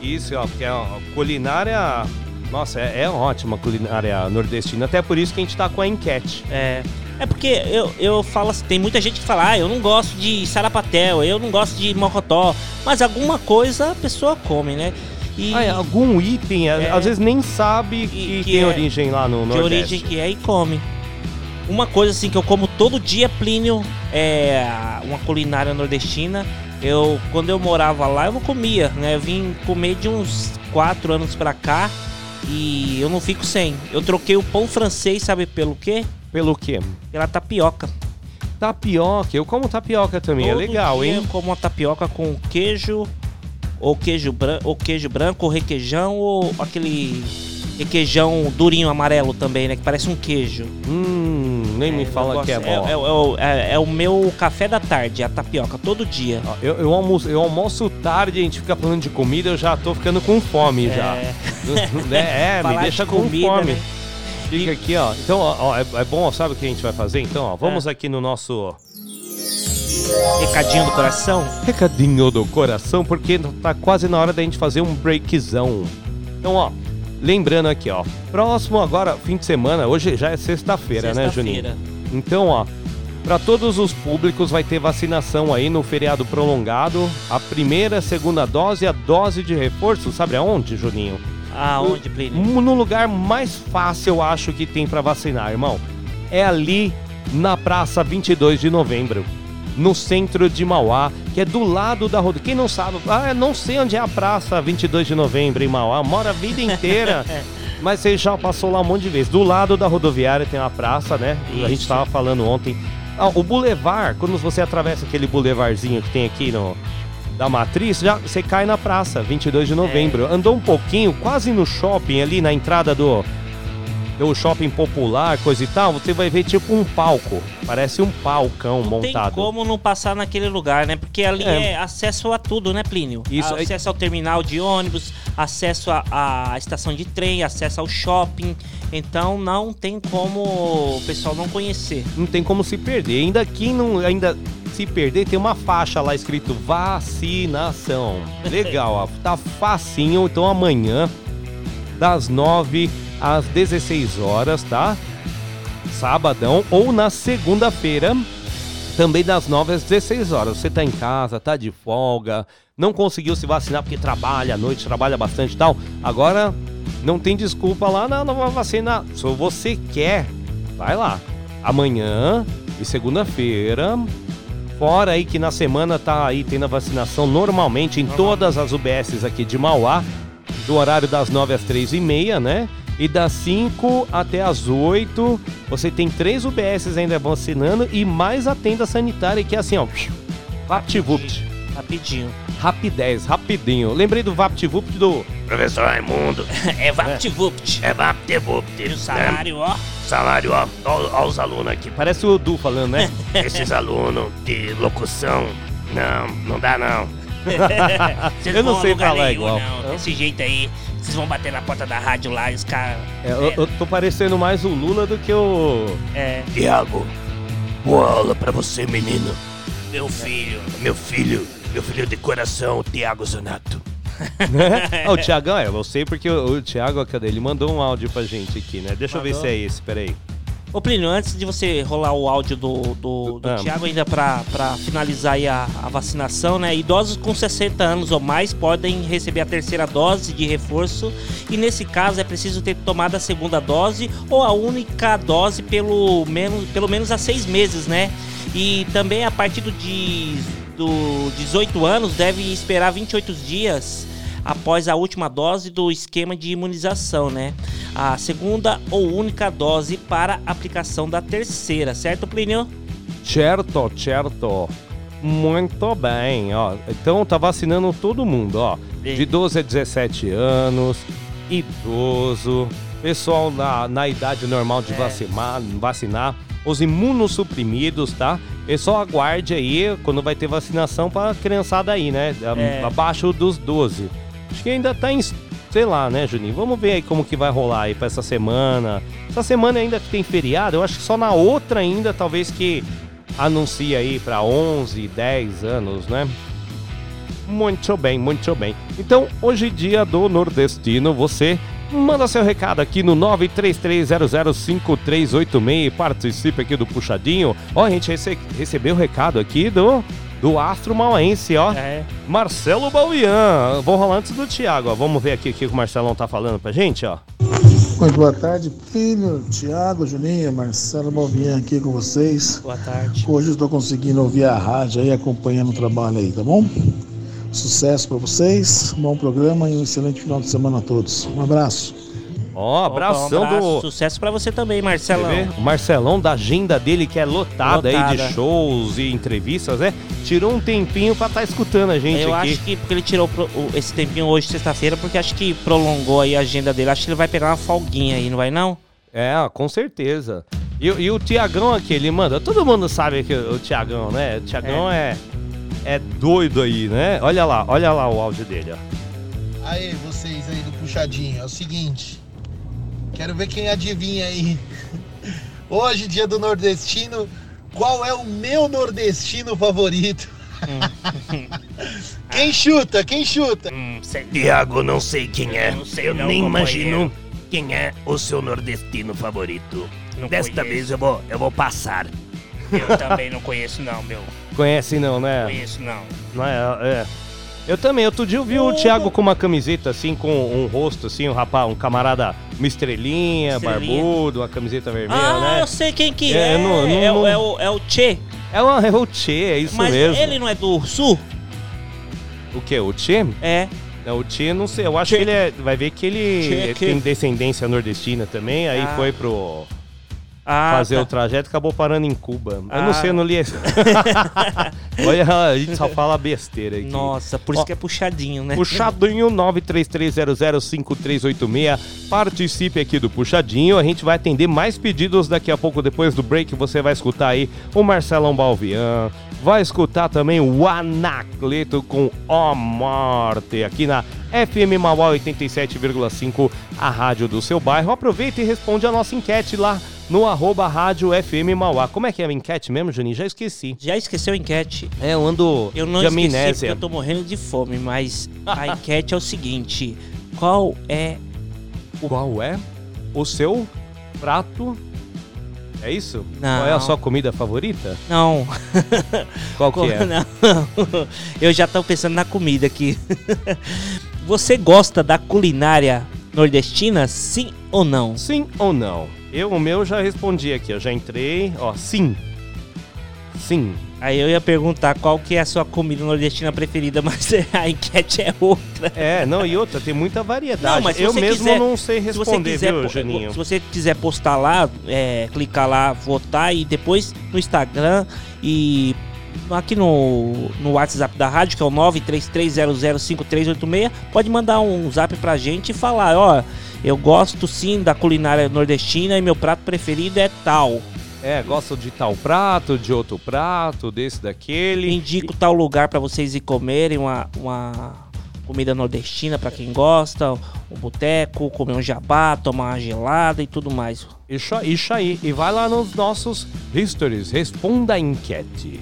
Isso, ó, porque a culinária. Nossa, é, é ótima a culinária nordestina. Até por isso que a gente tá com a enquete. É. É porque eu, eu falo assim, tem muita gente que fala, ah, eu não gosto de sarapatel, eu não gosto de mocotó, mas alguma coisa a pessoa come, né? E Ah, é, algum item, É. às vezes nem sabe que, que tem é- origem lá no de Nordeste. origem que é e come. Uma coisa assim que eu como todo dia, Plínio, é uma culinária nordestina. Eu, quando eu morava lá, eu não comia, né? Eu vim comer de uns quatro anos pra cá e eu não fico sem. Eu troquei o pão francês, sabe pelo quê? Pelo quê? Pela tapioca. Tapioca, eu como tapioca também, é Todo legal, dia hein? Eu como uma tapioca com queijo, ou queijo, bran ou queijo branco, ou requeijão, ou aquele requeijão durinho amarelo também, né? Que parece um queijo. Hum, nem me eu fala que é bom. É, é o- é- é o meu café da tarde, a tapioca, todo dia. Eu, eu, almoço, eu almoço tarde, a gente fica falando de comida, eu já tô ficando com fome já. [laughs] [laughs] É, é, me deixa de com comida, fome. né? Fica aqui, ó. Então, ó, é, é bom, sabe o que a gente vai fazer? Então, ó, vamos É. aqui no nosso Recadinho do coração? recadinho do coração, porque tá quase na hora da gente fazer um breakzão. Então, ó, lembrando aqui, ó, próximo agora, fim de semana, hoje já é sexta-feira, né, Sexta-feira. Juninho? Então, ó, Para todos os públicos vai ter vacinação aí no feriado prolongado. A primeira, segunda dose e a dose de reforço, sabe aonde, Juninho? Aonde, Plínio? No lugar mais fácil, eu acho que tem para vacinar, irmão. É ali na Praça 22 de Novembro, no centro de Mauá, que é do lado da rodovia. Quem não sabe, ah, não sei onde é a Praça 22 de Novembro em Mauá, mora a vida inteira. [laughs] Mas você já passou lá um monte de vezes. Do lado da rodoviária tem uma praça, né? A gente Isso. tava falando ontem. Ah, o Boulevard, quando você atravessa aquele boulevardzinho que tem aqui no da Matriz, já você cai na praça, 22 de novembro. Andou um pouquinho, quase no shopping ali na entrada do do shopping popular, coisa e tal, você vai ver tipo um palco. Parece um palcão Tem montado. como não passar naquele lugar, né? Porque ali É. é, acesso a tudo, né, Plínio? Isso aí- Acesso ao terminal de ônibus, acesso à estação de trem, acesso ao shopping. Então não tem como o pessoal não conhecer. Não tem como se perder. Ainda quem não ainda se perder, tem uma faixa lá escrito vacinação. [laughs] Legal, ó. Tá facinho. Então amanhã, das 9 às 16 horas, tá? Sabadão. Ou na segunda-feira, também das 9 às 16 horas. Você tá em casa, tá de folga, não conseguiu se vacinar porque trabalha à noite, trabalha bastante e tal. Agora não tem desculpa lá, não, não vai vacinar. Se você quer, vai lá. Amanhã e segunda-feira. Fora aí que na semana tá aí tendo a vacinação normalmente em todas as UBSs aqui de Mauá, do horário das 9 às 3 e meia, né? E das 5 até as 8, você tem três UBSs ainda vacinando e mais a tenda sanitária que é assim, ó. VaptVupt. Rapidinho. Rapidez, rapidinho. Lembrei do VaptVupt do Professor Raimundo. [laughs] É VaptVupt. É VaptVupt. E o salário, ó. Salário, ó. Ó, os alunos aqui. Parece o Du falando, né? Esses [laughs] alunos de locução, não, não dá não. Vocês Eu não sei falar nenhum, igual. Não. Desse jeito aí, vocês vão bater na porta da rádio lá e os caras. É, eu, eu tô parecendo mais o Lula do que o. É. Tiago, boa aula pra você, menino. Meu filho, meu filho, meu filho de coração, Tiago Zanato. ah, o Tiagão, é, eu sei porque o, o Tiago, cadê? Ele mandou um áudio pra gente aqui, né? Deixa eu ver Mandou. se é esse, peraí. Ô Plínio, antes de você rolar o áudio do, do, do Ah. Thiago, ainda pra finalizar aí a, a vacinação, né? Idosos com 60 anos ou mais podem receber a terceira dose de reforço e nesse caso é preciso ter tomado a segunda dose ou a única dose pelo menos, pelo menos há seis meses, né? E também a partir do, de, do 18 anos deve esperar 28 dias após a última dose do esquema de imunização, né? A segunda ou única dose para aplicação da terceira, certo, Plínio? Certo, certo. Muito bem, ó. Então tá vacinando todo mundo, ó. De 12 a 17 anos, idoso, pessoal na, na idade normal de vacinar, vacinar, os imunossuprimidos, tá? E só aguarde aí quando vai ter vacinação pra criançada aí, né? É. Abaixo dos 12. Acho que ainda tá em. Sei lá, né, Juninho? Vamos ver aí como que vai rolar aí pra essa semana. Essa semana ainda que tem feriado, eu acho que só na outra ainda, talvez que anuncia aí pra 11, 10 anos, né? Muito bem, muito bem. Então, hoje dia do nordestino, você manda seu recado aqui no 933005386 e participe aqui do Puxadinho. Ó, a gente rece recebeu o recado aqui do do Astro Mauense, ó. É. Marcelo Bauian. Vou rolar antes do Thiago, ó. Vamos ver aqui o que o Marcelão tá falando pra gente, ó. Muito boa tarde, Plínio, Tiago, Juninho, Marcelo Balbian aqui com vocês. Boa tarde. Hoje eu estou conseguindo ouvir a rádio aí, acompanhando o trabalho aí, tá bom? Sucesso para vocês, bom programa e um excelente final de semana a todos. Um abraço. Ó, abração Opa, um abraço, do. Sucesso pra você também, Marcelão. O Marcelão da agenda dele, que é lotada, aí Lotada. de shows e entrevistas, né? Tirou um tempinho pra estar escutando a gente Eu aqui. acho que porque ele tirou pro- o- esse tempinho hoje, sexta-feira, porque acho que prolongou aí a agenda dele. Acho que ele vai pegar uma folguinha aí, não vai não? É, com certeza. E, e o Tiagão aqui, ele manda. Todo mundo sabe que o Tiagão, né? O Tiagão é. é doido aí, né? Olha lá, olha lá o áudio dele, ó. Aí, vocês aí do Puxadinho, é o seguinte. Quero ver quem adivinha aí. Hoje, dia do nordestino, qual é o meu nordestino favorito? [laughs] quem chuta? Quem chuta? Tiago, não sei quem é. Eu não sei eu não, nem imagino quem é o seu nordestino favorito. Não Desta conheço. vez eu vou, eu vou passar. Eu também não conheço, não, meu. Conhece não, né? Conheço, não. Não é, é. Eu também, outro dia eu vi o Thiago com uma camiseta assim, com um rosto assim, um rapaz, um camarada, uma estrelinha, Estrelinha. barbudo, uma camiseta vermelha, Ah, né? eu sei quem que É, é. eu não- não- é, o- não- é o, é o Che. É o, é o Tchê, é isso Mas mesmo. ele não é do Sul? O que? O Tchê? É. Não, o Tchê, não sei. Eu acho que ele é. Vai ver que ele Tchê, tem que- descendência nordestina também, aí Ah. foi pro. Ah, fazer tá. o trajeto acabou parando em Cuba. Eu não Ah. sei, eu não li esse. [laughs] Olha, a gente só fala besteira aqui. Nossa, por isso que é puxadinho, né? Puxadinho 933005386. Participe aqui do Puxadinho. A gente vai atender mais pedidos daqui a pouco, depois do break. Você vai escutar aí o Marcelão Balvian. Vai escutar também o Anacleto com Ó Morte aqui na FM Mauá 87,5, a rádio do seu bairro. Aproveita e responde a nossa enquete lá no arroba rádio FM Mauá. Como é que é a enquete mesmo, Juninho? Já esqueci. Já esqueceu a enquete? É, eu ando Eu não de esqueci amnésia. eu tô morrendo de fome, mas a [laughs] enquete é o seguinte: qual é Qual é o seu prato? É isso? Não. Qual é a sua comida favorita? Não. Qual que [laughs] é? Não. [laughs] Eu já tô pensando na comida aqui. [laughs] Você gosta da culinária nordestina, sim ou não? Sim ou não? Eu, o meu, já respondi aqui. Eu já entrei. Ó, sim. Sim. Aí eu ia perguntar qual que é a sua comida nordestina preferida, [laughs] mas a enquete é outra. É, não, e outra, tem muita variedade. se eu você mesmo quiser- não sei se responder, quiser viu, Juninho? Se você quiser postar lá, é, clicar lá, votar e depois no Instagram e aqui no, no WhatsApp da rádio, que é o 933005386, pode mandar um zap pra gente e falar, ó, eu gosto sim da culinária nordestina e meu prato preferido é tal. É, gosto de tal prato, de outro prato, desse, daquele. Indico tal lugar pra vocês ir comerem uma, uma comida nordestina pra quem gosta, um boteco, comer um jabá, tomar uma gelada e tudo mais. Isso, isso aí. E vai lá nos nossos histories, responda a enquete.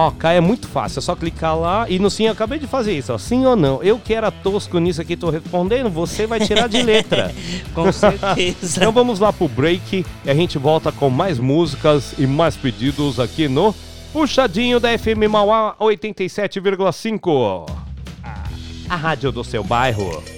Ó, Kai, é muito fácil, é só clicar lá e no sim, eu acabei de fazer isso, ó, sim ou não. Eu que era tosco nisso aqui, tô respondendo, você vai tirar de letra. [laughs] Com certeza. então vamos lá pro break e a gente volta com mais músicas e mais pedidos aqui no Puxadinho da FM Mauá 87,5. A rádio do seu bairro.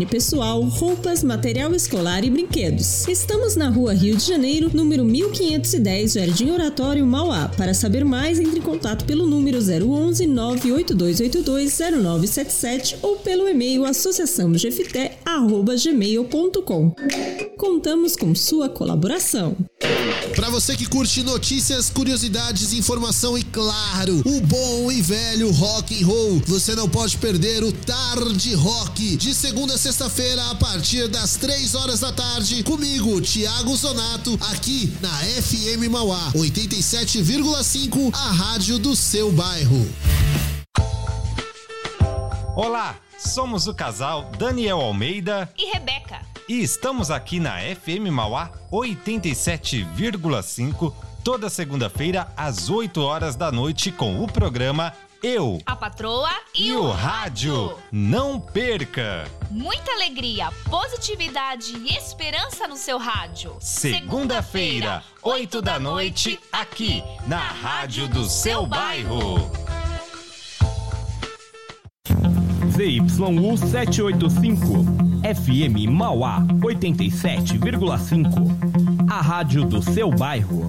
pessoal, roupas, material escolar e brinquedos. Estamos na rua Rio de Janeiro, número 1510, Jardim Oratório, Mauá. Para saber mais, entre em contato pelo número 011 98282 0977 ou pelo e-mail associaçãogefité@gmail.com. Contamos com sua colaboração. Para você que curte notícias, curiosidades, informação e claro, o bom e velho rock and roll, você não pode perder o Tarde Rock de segunda a sexta-feira a partir das 3 horas da tarde comigo, Thiago Zonato, aqui na FM Mauá 87,5, a rádio do seu bairro. Olá, somos o casal Daniel Almeida E Rebeca. e estamos aqui na FM Mauá 87,5 toda segunda-feira às 8 horas da noite com o programa Eu A patroa e, e o rádio. Não perca! Muita alegria, positividade e esperança no seu rádio. Segunda-feira, 8 da noite, aqui na Rádio do seu bairro. ZYU 785, FM Mauá 87,5. A rádio do seu bairro.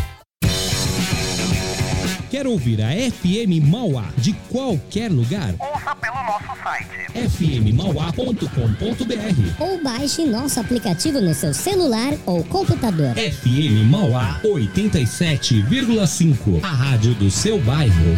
Quer ouvir a FM Mauá de qualquer lugar? Ouça pelo nosso site fmmauá.com.br Ou baixe nosso aplicativo no seu celular ou computador. FM Mauá 87,5. A rádio do seu bairro.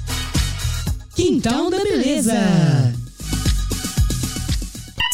Quintal da Beleza.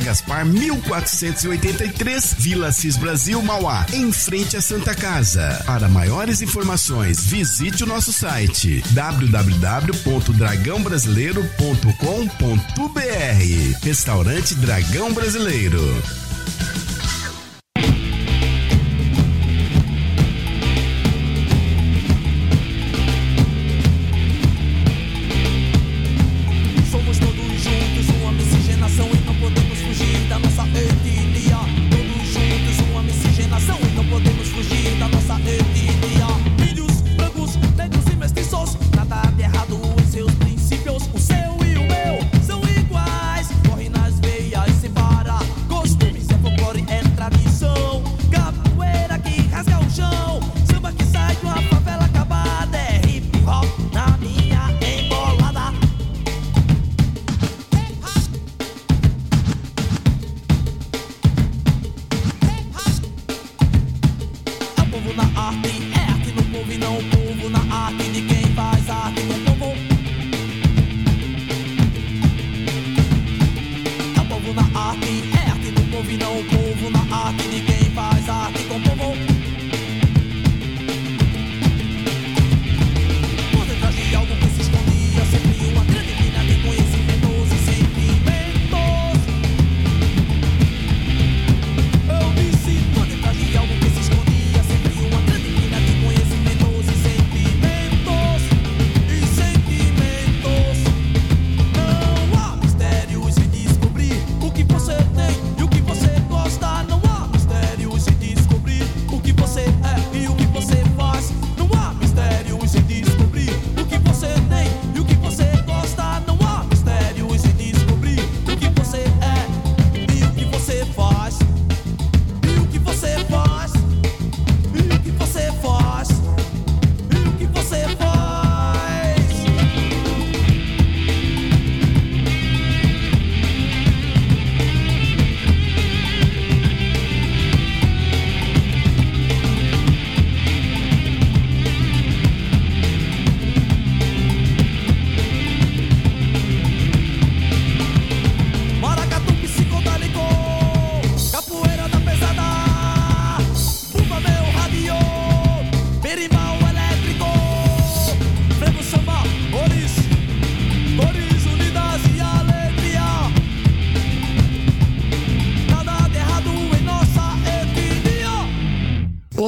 Gaspar, 1483, Vila Cis Brasil, Mauá, em frente à Santa Casa. Para maiores informações, visite o nosso site www.dragãobrasileiro.com.br. Restaurante Dragão Brasileiro.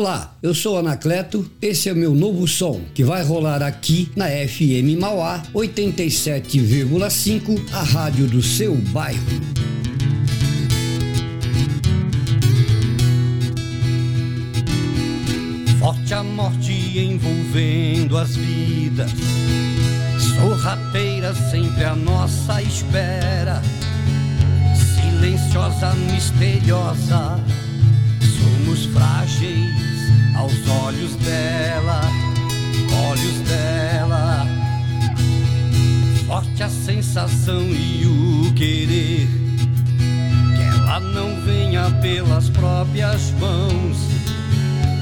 Olá, eu sou Anacleto, esse é meu novo som que vai rolar aqui na FM Mauá 87,5, a rádio do seu bairro. Forte a morte envolvendo as vidas, sorrateira sempre à nossa espera, silenciosa, misteriosa, somos frágeis aos olhos dela, olhos dela. Forte a sensação e o querer que ela não venha pelas próprias mãos,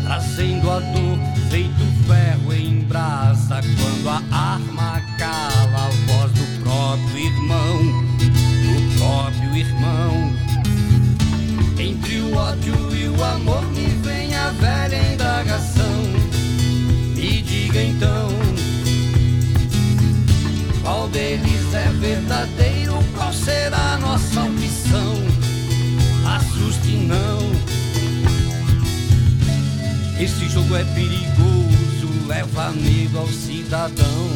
trazendo a dor feito ferro em brasa quando a arma cala a voz do próprio irmão, do próprio irmão. Entre o ódio e o amor me velha indagação. Me diga então, qual deles é verdadeiro? Qual será a nossa opção? Assuste não. Esse jogo é perigoso, leva medo ao cidadão.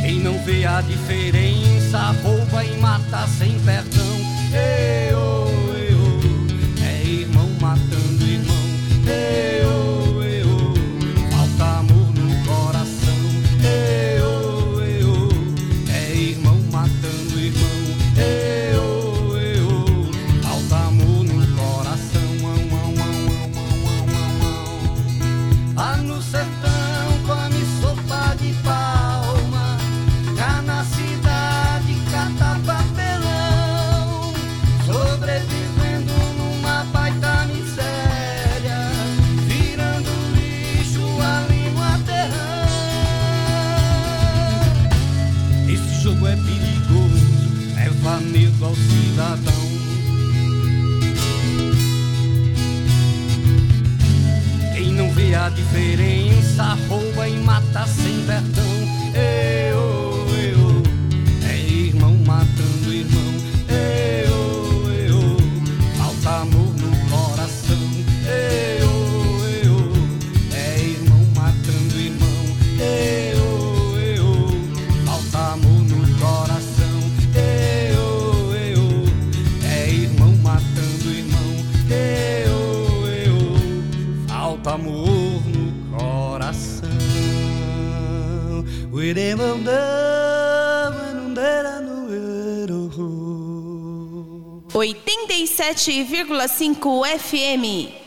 Quem não vê a diferença rouba e mata sem perdão ei, oh, ei. Oh. É irmão matando irmão, ei, a diferença rouba e mata sem perdão. 107,5 FM.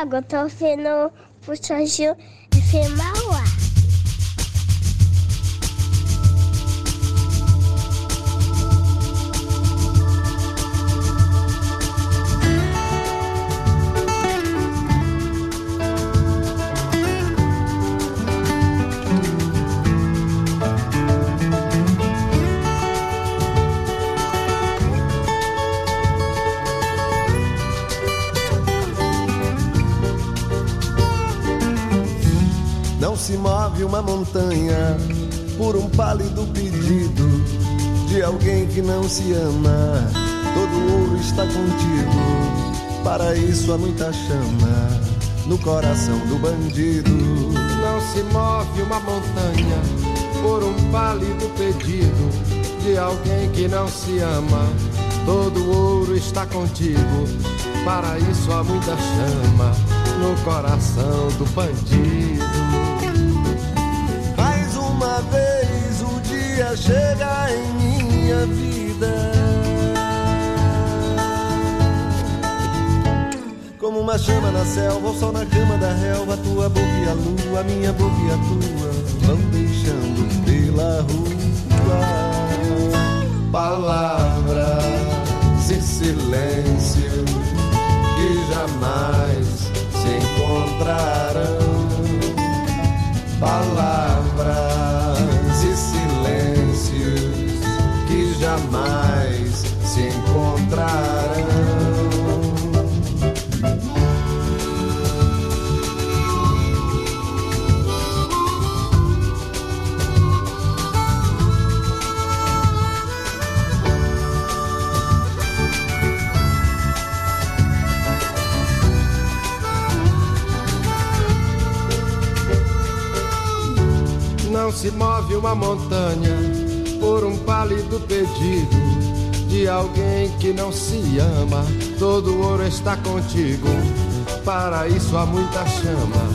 Eu tô ouvindo Puxa Gil montanha por um pálido pedido de alguém que não se ama. Todo ouro está contigo, para isso há muita chama no coração do bandido. Não se move uma montanha por um pálido pedido de alguém que não se ama. Todo ouro está contigo, para isso há muita chama no coração do bandido. Dia chega em minha vida. Como uma chama na selva, o sol na cama da relva, tua boca e a lua, minha boca e a tua, vão deixando pela rua palavras e silêncio que jamais se encontrarão. Palavras e que jamais se encontrarão. Não se move uma montanha por um pálido pedido de alguém que não se ama. Todo ouro está contigo, para isso há muita chama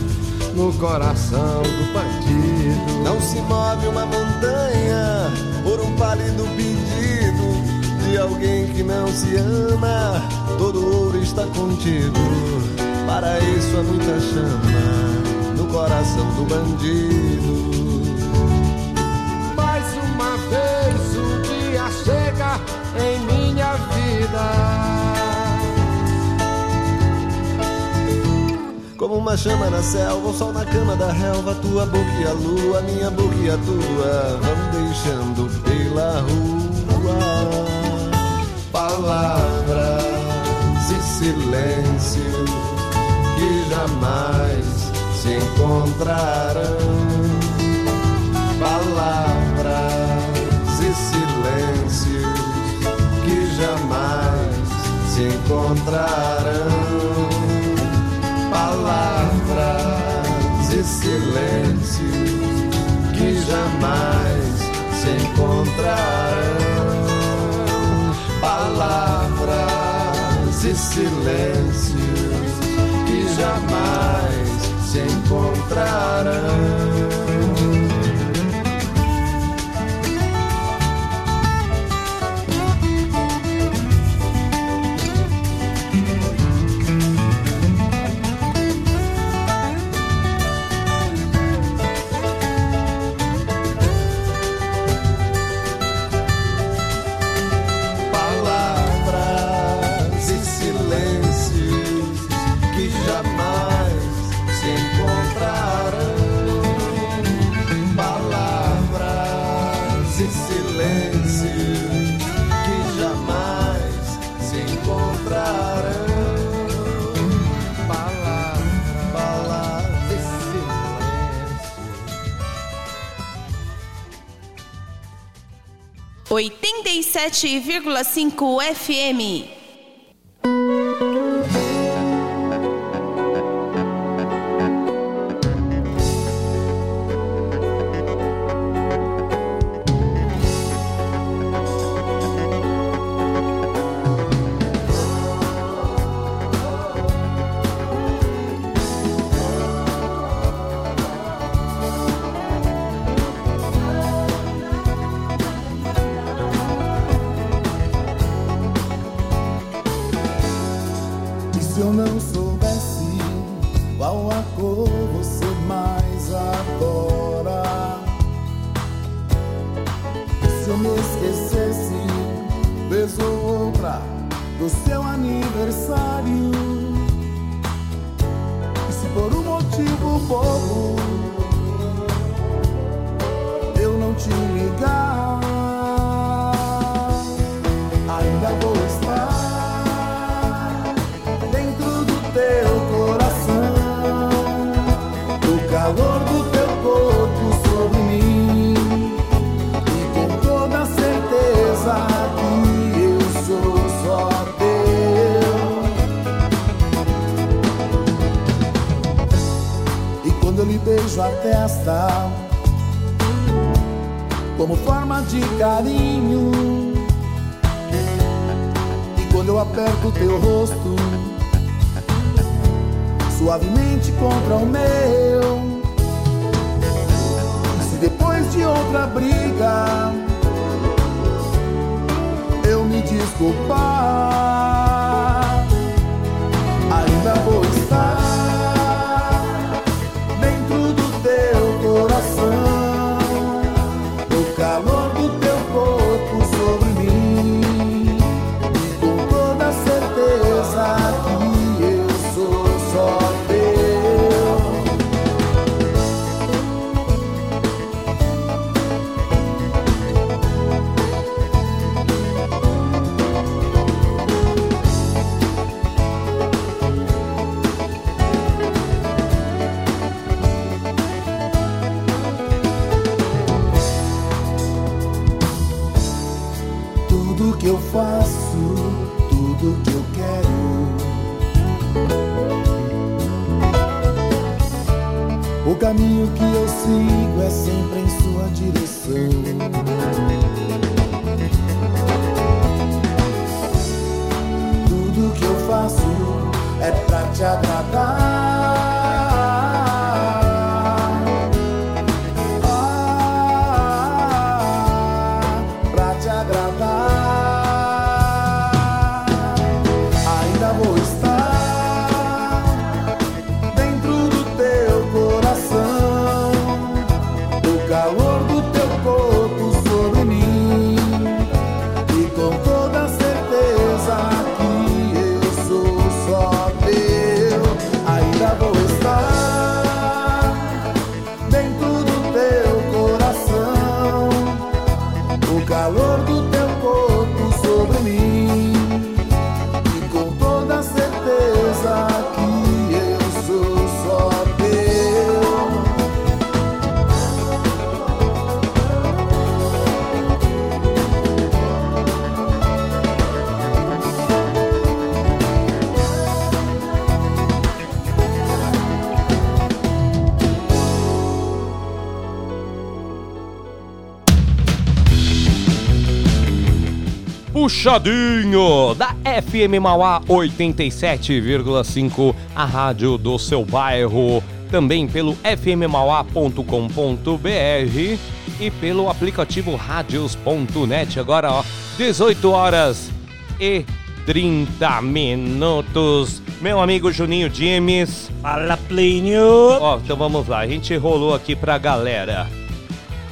no coração do bandido. Não se move uma montanha por um pálido pedido de alguém que não se ama. Todo ouro está contigo, para isso há muita chama no coração do bandido. Como uma chama na selva, o sol na cama da relva, tua boca e a lua, minha boca e a tua, vão deixando pela rua palavras e silêncio que jamais se encontrarão. Palavras se encontrarão. Palavras e silêncios que jamais se encontrarão. Palavras e silêncios que jamais se encontrarão. 87,5 FM. Puxadinho da FM Mauá 87,5, a rádio do seu bairro. Também pelo fmmauá.com.br e pelo aplicativo radios.net. Agora, ó, 18 horas e 30 minutos. Meu amigo Juninho Dimes. Fala, Plínio. Ó, então vamos lá. A gente rolou aqui pra galera.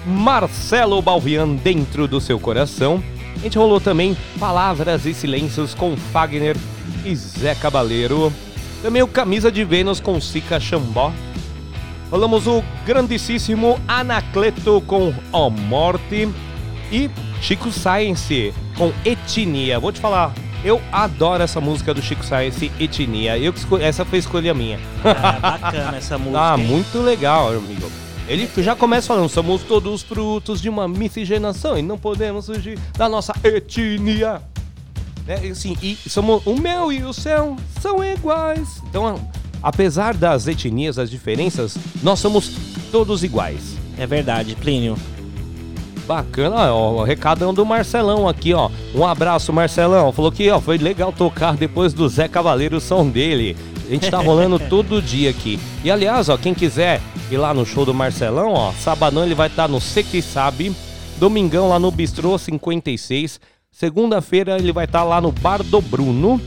Marcelo Balvian dentro do seu coração. A gente rolou também Palavras e Silêncios com Fagner e Zé Cabaleiro. Também o Camisa de Vênus com Sica Xambó. Rolamos o grandíssimo Anacleto com Ó Morte. E Chico Science com Etnia. Vou te falar, eu adoro essa música do Chico Science, Etnia. Eu essa foi a escolha minha. É bacana essa [laughs] música. Ah, muito legal, amigo. Ele já começa falando, somos todos frutos de uma miscigenação e não podemos fugir da nossa etnia. Né? E, assim, e somos, o meu e o seu são iguais. Então, apesar das etnias, das diferenças, nós somos todos iguais. É verdade, Plínio. Bacana, ó, o recadão do Marcelão aqui, ó. Um abraço, Marcelão. Falou que, ó, foi legal tocar depois do Zé Cavaleiro o som dele. A gente tá rolando todo dia aqui. E aliás, ó, quem quiser ir lá no show do Marcelão, ó, sabadão ele vai estar no Cê Que Sabe, domingão lá no Bistrô 56, segunda-feira ele vai estar lá no Bar do Bruno,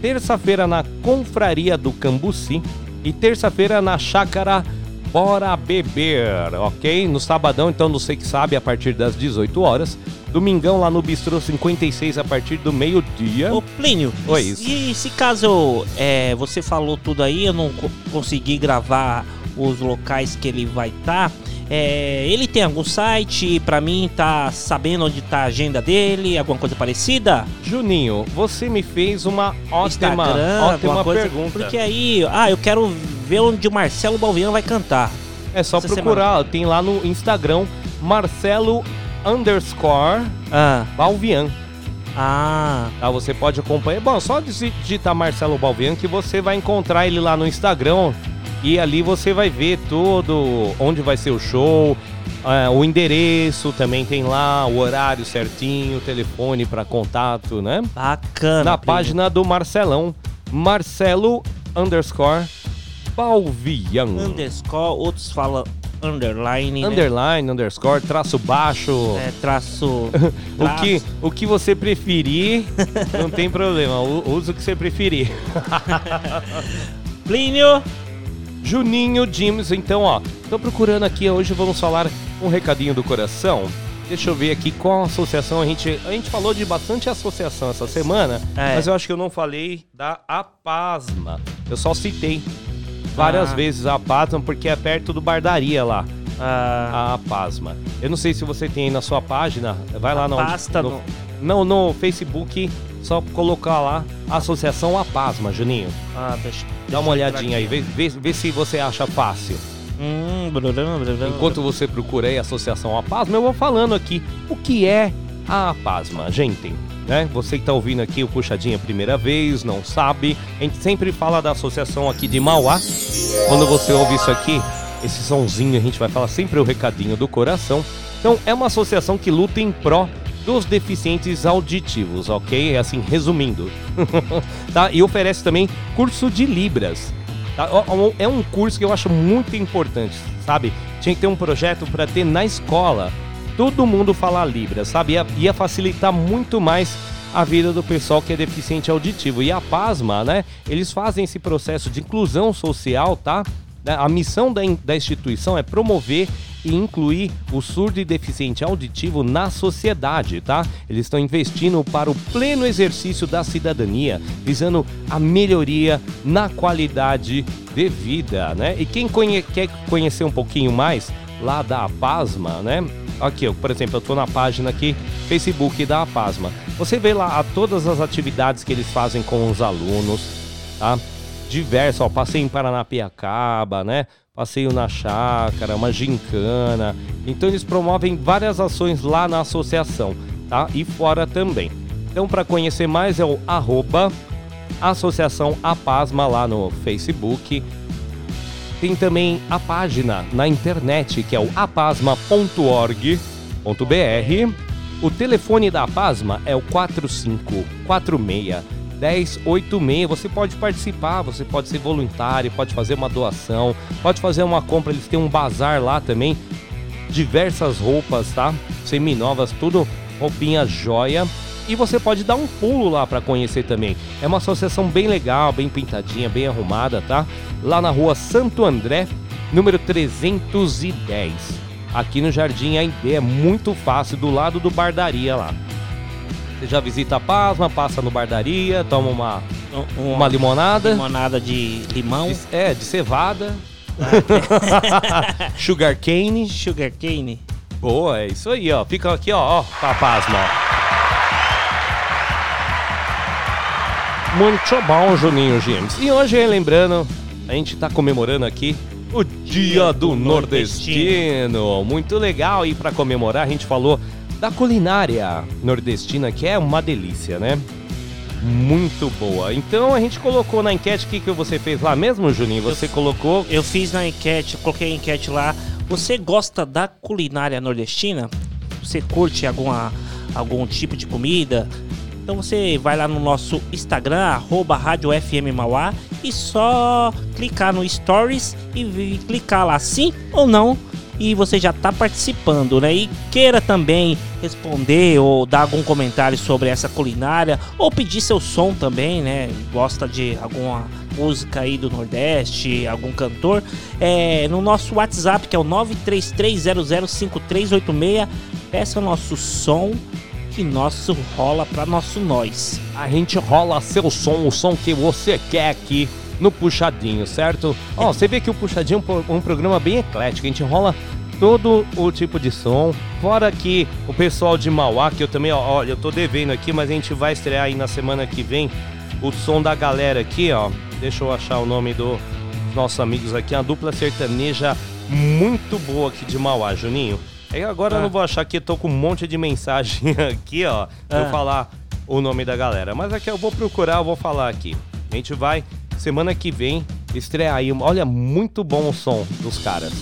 terça-feira na Confraria do Cambuci e terça-feira na Chácara Bora Beber, ok? No sabadão, então, no Sei Que Sabe, a partir das 18 horas. Domingão lá no Bistrô 56 a partir do meio-dia. Ô, Plínio, Oi, e- isso. e se caso é, você falou tudo aí, eu não co- consegui gravar os locais que ele vai estar, ele tem algum site pra mim tá sabendo onde tá a agenda dele, alguma coisa parecida? Juninho, você me fez uma ótima, Instagram, ótima coisa, pergunta. Porque aí, ah, eu quero ver onde o Marcelo Balviano vai cantar. É só Essa procurar, tem lá no Instagram Marcelo underscore Balvian. Ah. Tá, você pode acompanhar. Bom, só digi- digitar Marcelo Balvian que você vai encontrar ele lá no Instagram. E ali você vai ver tudo, onde vai ser o show, é, o endereço também tem lá, o horário certinho, o telefone para contato, né? Bacana. Na primo. página do Marcelão, Marcelo underscore Balvian. Underscore, outros falam underline, né? Underline, underscore, traço baixo. É, traço. [laughs] o, que, o que você preferir, não tem problema. Usa o que você preferir. [laughs] Plínio. Juninho James, então, ó. Tô procurando aqui, hoje vamos falar um recadinho do coração. Deixa eu ver aqui qual associação a gente. A gente falou de bastante associação essa semana, É. mas eu acho que eu não falei da Apasma. Eu só citei várias Ah. vezes a Apasma porque é perto do Bardaria lá. Ah. A Apasma. Eu não sei se você tem aí na sua página. Vai lá no, pasta no, não, no Facebook, só colocar lá Associação Apasma, Juninho. Ah, deixa, Dá uma olhadinha aí, vê, vê, vê se você acha fácil. Hum, blulum, blulum. Enquanto você procura aí a Associação Apasma, eu vou falando aqui o que é a Apasma, gente. Né? Você que tá ouvindo aqui o Puxadinha a primeira vez, não sabe, a gente sempre fala da associação aqui de Mauá. Quando você ouve isso aqui, esse sonzinho, a gente vai falar sempre o recadinho do coração. Então, é uma associação que luta em pró dos deficientes auditivos, ok? É assim, resumindo. [laughs] tá? E oferece também curso de Libras. Tá? É um curso que eu acho muito importante, sabe? Tinha que ter um projeto para ter na escola todo mundo falar Libras, sabe? Ia, ia facilitar muito mais a vida do pessoal que é deficiente auditivo. E a PASMA, né? Eles fazem esse processo de inclusão social, tá? Né, A missão da, da instituição é promover e incluir o surdo e deficiente auditivo na sociedade, tá? Eles estão investindo para o pleno exercício da cidadania, visando a melhoria na qualidade de vida, né? E quem conhe- quer conhecer um pouquinho mais lá da APASMA, né? Aqui, por exemplo, eu tô na página aqui, Facebook da APASMA. Você vê lá a todas as atividades que eles fazem com os alunos, tá? Diversos, ó, em Paranapiacaba, né? Passeio na chácara, uma gincana. Então eles promovem várias ações lá na associação, tá? E fora também. Então para conhecer mais é o arroba Associação Apasma lá no Facebook. Tem também a página na internet que é o apasma.org.br. O telefone da Apasma é o 4546 1086. Você pode participar, você pode ser voluntário, pode fazer uma doação, pode fazer uma compra. Eles têm um bazar lá também, diversas roupas, tá? Seminovas, tudo roupinha joia. E você pode dar um pulo lá para conhecer também. É uma associação bem legal, bem pintadinha, bem arrumada, tá? Lá na rua Santo André, número 310. Aqui no Jardim Aindê, é muito fácil, do lado do Bardaria lá. Já visita a Pasma, passa no Bardaria, toma uma, uma limonada. Limonada de limão. De- é, de cevada. [laughs] Sugar cane. Sugar cane. Boa, é isso aí, ó. Fica aqui, ó, ó, pra Pasma. Muito bom, Juninho James. E hoje, lembrando, a gente tá comemorando aqui O Dia do Nordestino. Muito legal. E para comemorar, a gente falou da culinária nordestina, que é uma delícia, né? Muito boa. Então a gente colocou na enquete o que, que você fez lá mesmo, Juninho? Você colocou. Eu fiz na enquete, eu coloquei a enquete lá. Você gosta da culinária nordestina? Você curte alguma, algum tipo de comida? Então você vai lá no nosso Instagram, arroba Rádio FM Mauá, e só clicar no Stories e clicar lá sim ou não. E você já está participando, né? E queira também responder ou dar algum comentário sobre essa culinária, ou pedir seu som também, né? Gosta de alguma música aí do Nordeste, algum cantor, é, no nosso WhatsApp, que é o 933005386, peça o nosso som que nosso rola pra nosso nós. A gente rola seu som, o som que você quer aqui no Puxadinho, certo? Ó, você vê que o Puxadinho é um- programa bem eclético, a gente rola todo o tipo de som. Fora que o pessoal de Mauá, que eu também, ó, olha, eu tô devendo aqui, mas a gente vai estrear aí na semana que vem o som da galera aqui, ó. Deixa eu achar o nome do- dos nossos amigos aqui, uma dupla sertaneja muito boa aqui de Mauá, Juninho. Aí agora eu Ah. não vou achar que eu tô com um monte de mensagem [laughs] aqui, ó, pra eu Ah. falar o nome da galera. Mas aqui eu vou procurar, eu vou falar aqui. A gente vai, semana que vem, estrear aí. Olha, muito bom o som dos caras.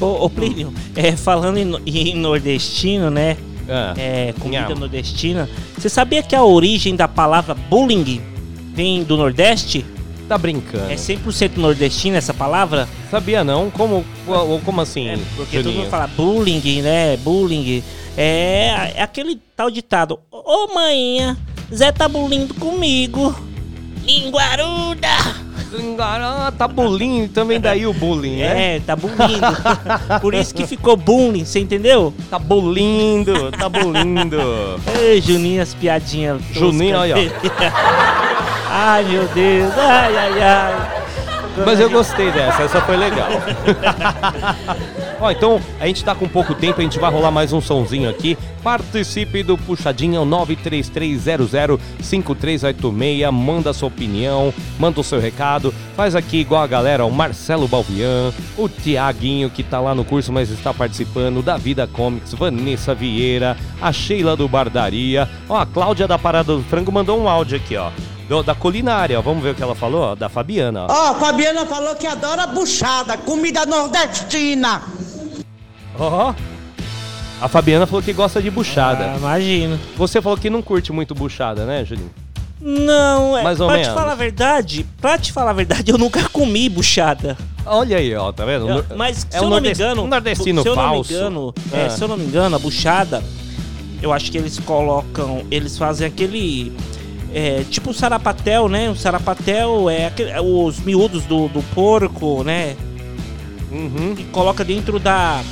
Ô, ô Plínio, é, falando em, em nordestino, né? Ah. É, comida nordestina. Você sabia que a origem da palavra bullying vem do Nordeste? Tá brincando. É 100% nordestina essa palavra? Sabia não? Como, ou- como assim, Porque todo Juninho? mundo fala bullying, né? Bullying. É, é aquele tal ditado. Ô manhã, Zé tá bullying comigo. Linguaruda! Ah, tá bullying, também daí o bullying, né? É, tá bulindo. Por isso que ficou bullying, você entendeu? Tá bulindo, tá bulindo. Ei, Juninho, as piadinhas. Juninho, olha, ó. [laughs] ai, meu Deus. Ai, ai, ai. Mas eu gostei dessa, essa foi legal. [laughs] Ó, então a gente tá com pouco tempo, a gente vai rolar mais um sonzinho aqui. Participe do Puxadinho, o 933005386. Manda sua opinião, manda o seu recado. Faz aqui igual a galera, o Marcelo Balvian, o Tiaguinho, que tá lá no curso, mas está participando, da Vida Comics, Vanessa Vieira, a Sheila do Bardaria. Ó, a Cláudia da Parada do Frango mandou um áudio aqui, ó. Do- da culinária, ó. Vamos ver o que ela falou, ó, da Fabiana, ó. Ó, a Fabiana falou que adora buchada, comida nordestina. Ó. A Fabiana falou que gosta de buchada. Ah, imagino. Você falou que não curte muito buchada, né, Julinho? Não, é. Mais ou pra menos. te falar a verdade, pra te falar a verdade, eu nunca comi buchada. Olha aí, ó, tá vendo? Eu- mas é se um eu não me engano, um nordestino se eu falso. não me engano, é, Ah. se eu não me engano, a buchada, eu acho que eles colocam, eles fazem aquele é, tipo um sarapatel, né? Um sarapatel é aquele- é os miúdos do, do porco, né? Uhum. E coloca dentro da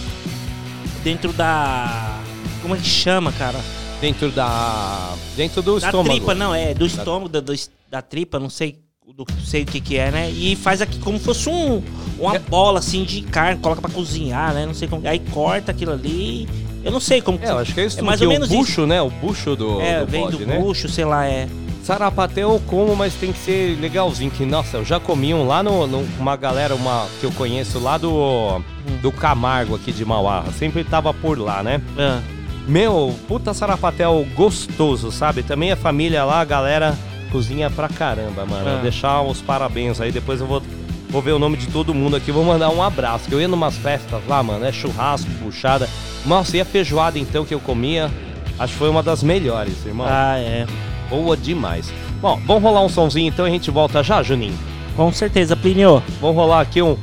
dentro da como é que chama, cara? Dentro da dentro do Da estômago. tripa, não, é, do Da- estômago, da, do- da tripa, não sei, do, sei o que que é, né? E faz aqui como se fosse um, uma bola, assim, de carne, coloca pra cozinhar, né? Não sei como, aí corta aquilo ali, eu não sei como... É, acho que é isso é mais ou o menos bucho, né? O bucho do, isso. É, do vem bode, do né? bucho, sei lá, é... Sarapaté eu como, mas tem que ser legalzinho. Que, nossa, eu já comi um lá no, no- uma galera uma, que eu conheço lá do, do Camargo aqui de Mauá. Sempre tava por lá, né? Ah. Meu, puta sarapatel gostoso, sabe? Também a família lá, a galera cozinha pra caramba, mano. Vou Deixar os parabéns aí, depois eu vou, vou ver o nome de todo mundo aqui. Vou mandar um abraço. Que eu ia numas festas lá, mano. É churrasco, puxada. Nossa, e a feijoada então que eu comia? Acho que foi uma das melhores, irmão. Ah, é. Boa demais. Bom, vamos rolar um sonzinho então e a gente volta já, Juninho? Com certeza, Plinio. Vamos rolar aqui um.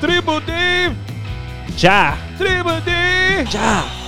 Tribo de. Já! Tribo de. Já!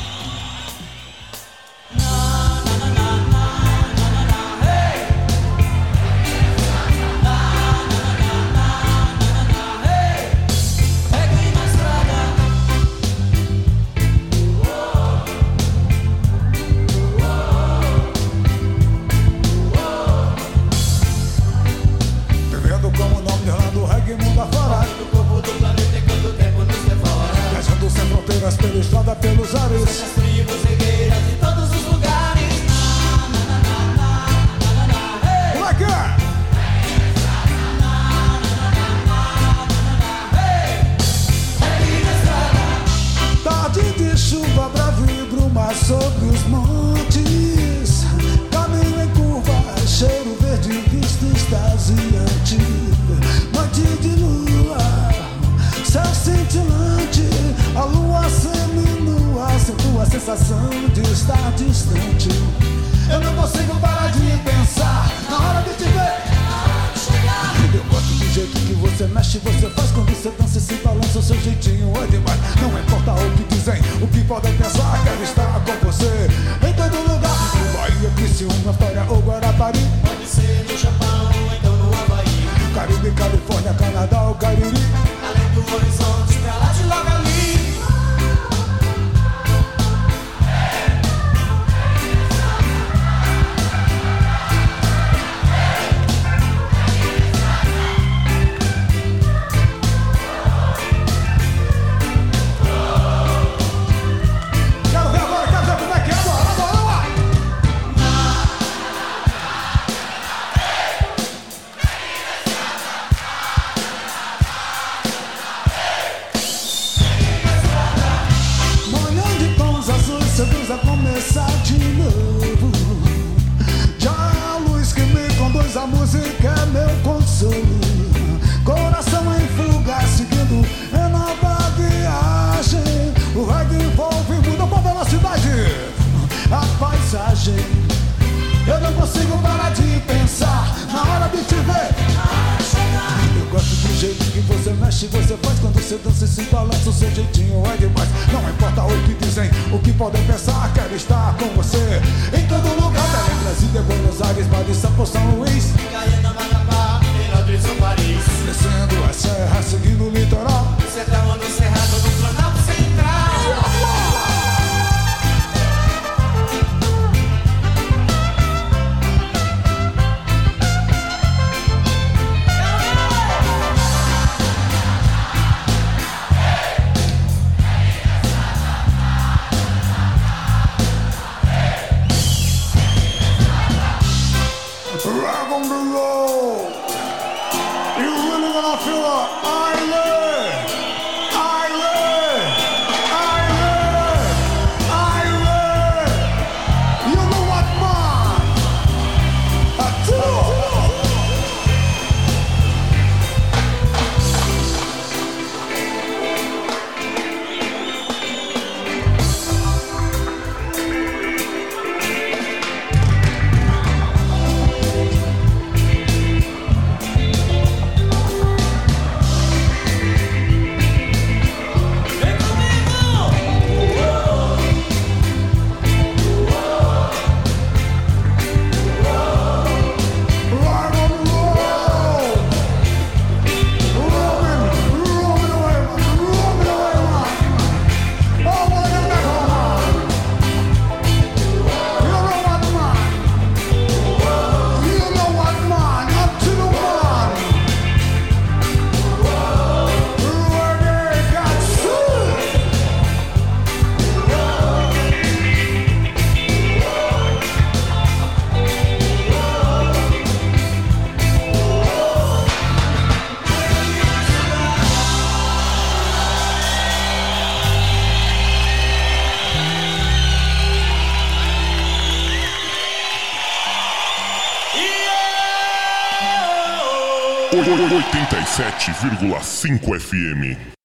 107,5 FM.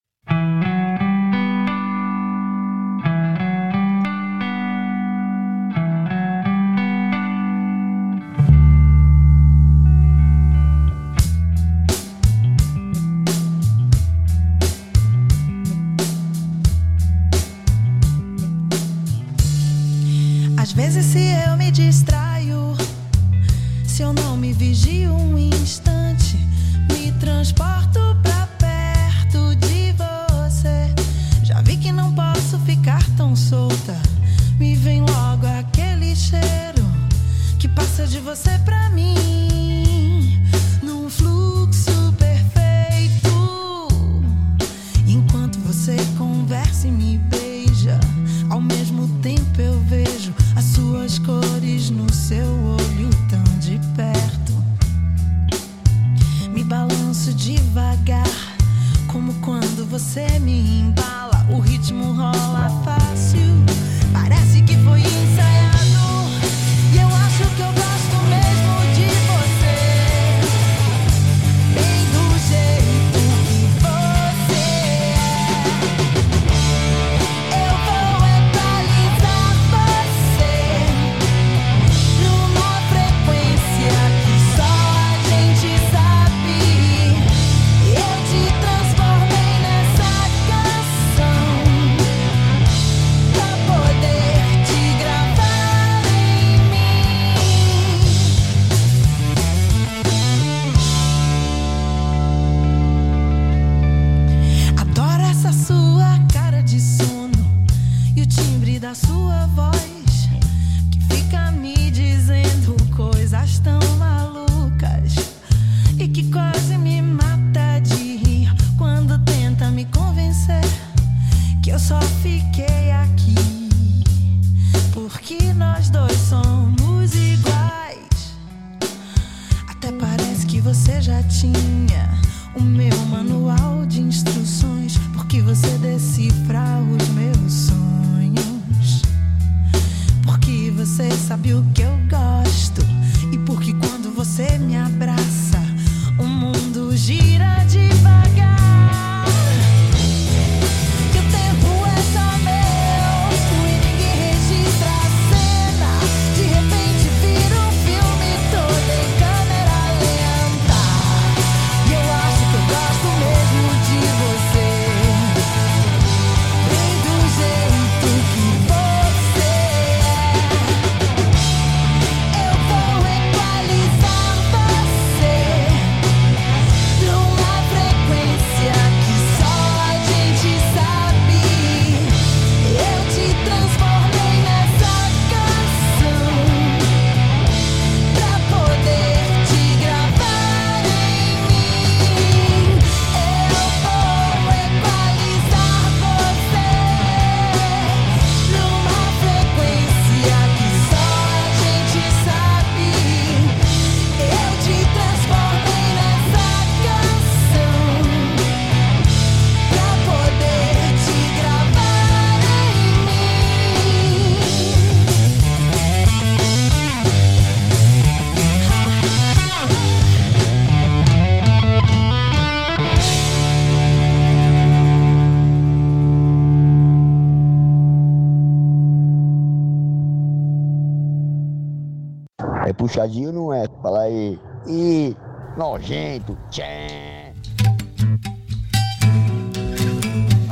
Puxadinho não é? Fala aí. Ih, nojento. Tchê.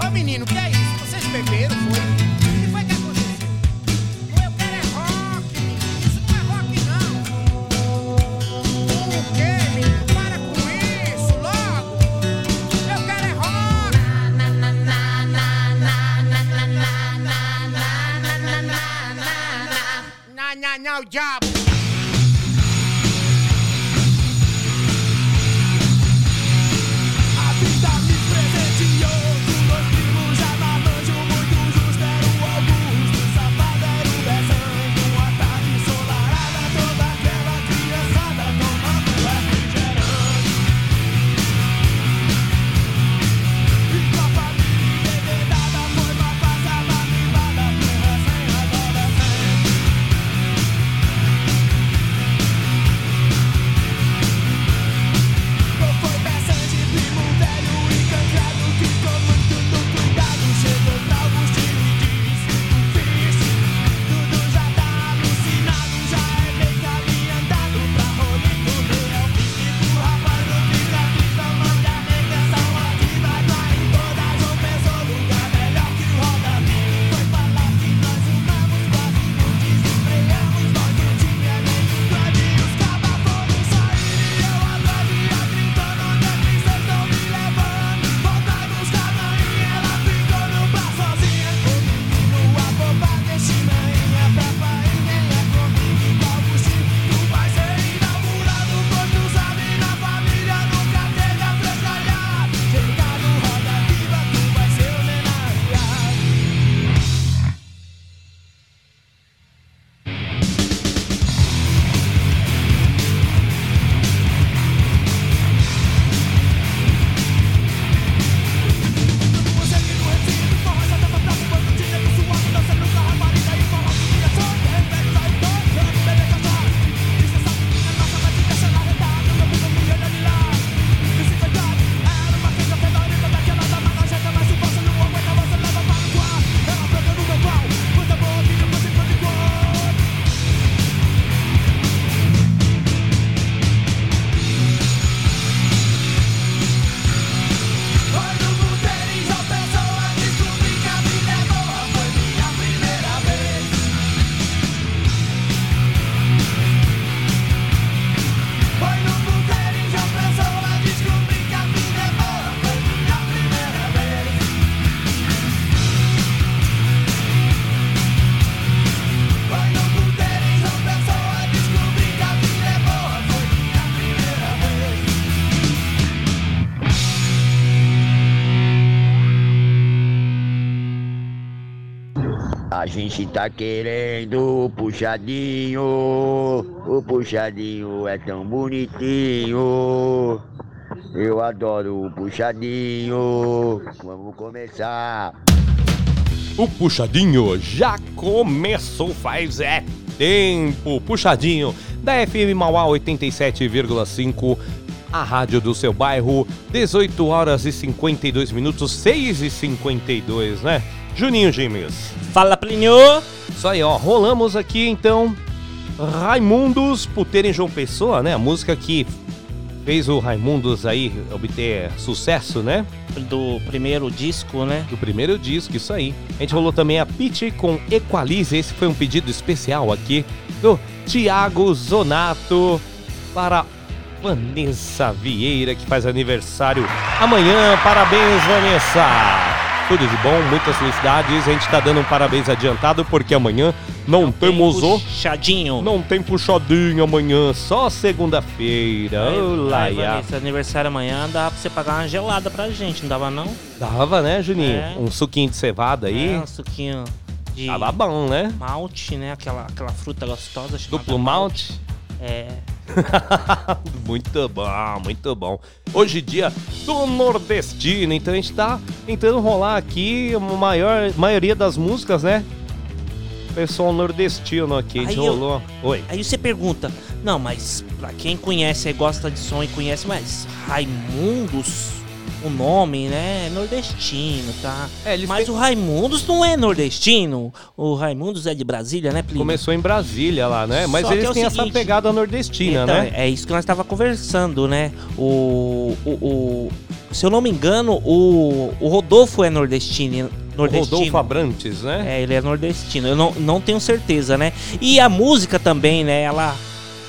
Ô menino, que é isso? Vocês beberam, foi? O que gente tá querendo o puxadinho. O puxadinho é tão bonitinho. Eu adoro o puxadinho. Vamos começar. O Puxadinho já começou faz é tempo. Puxadinho da FM Mauá 87,5. A rádio do seu bairro, 18 horas e 52 minutos, 6 e 52, né? Juninho Gimes. Fala, Plinio! Isso aí, ó. Rolamos aqui então Raimundos Puteiro em João Pessoa, né? A música que fez o Raimundos aí obter sucesso, né? Do primeiro disco, né? Do primeiro disco, isso aí. A gente rolou também a Pitch com Equalize. Esse foi um pedido especial aqui do Tiago Zonato para Vanessa Vieira, que faz aniversário amanhã. Parabéns, Vanessa! Tudo de bom, muitas felicidades. A gente tá dando um parabéns adiantado porque amanhã não, temos o. Puxadinho. Não tem puxadinho amanhã, só segunda-feira. Olá. Vanessa, aniversário amanhã, dá pra você pagar uma gelada pra gente, não dava não? Dava, né, Juninho? É. Um suquinho de cevada aí. É, um suquinho de Tava bom, né? malte, né? Aquela, aquela fruta gostosa Duplo malte. É. [laughs] muito bom, muito bom. Hoje dia do nordestino, então a gente tá tentando rolar aqui a maior, maioria das músicas, né? Pessoal nordestino aqui, a gente Aí eu- rolou. Oi. Aí você pergunta, não, mas pra quem conhece e gosta de som e conhece, mas Raimundos, o nome, né? É nordestino, tá? É, Mas têm- o Raimundos não é nordestino. O Raimundos é de Brasília, né, Plínio? Começou em Brasília lá, né? Mas Só eles é têm essa seguinte- pegada nordestina, Então, né? É isso que nós estava conversando, né? O, o, o- se eu não me engano, o, o Rodolfo é nordestino. Nordestino. Rodolfo Abrantes, né? É, ele é nordestino. Eu não, não tenho certeza, né? E a música também, né? Ela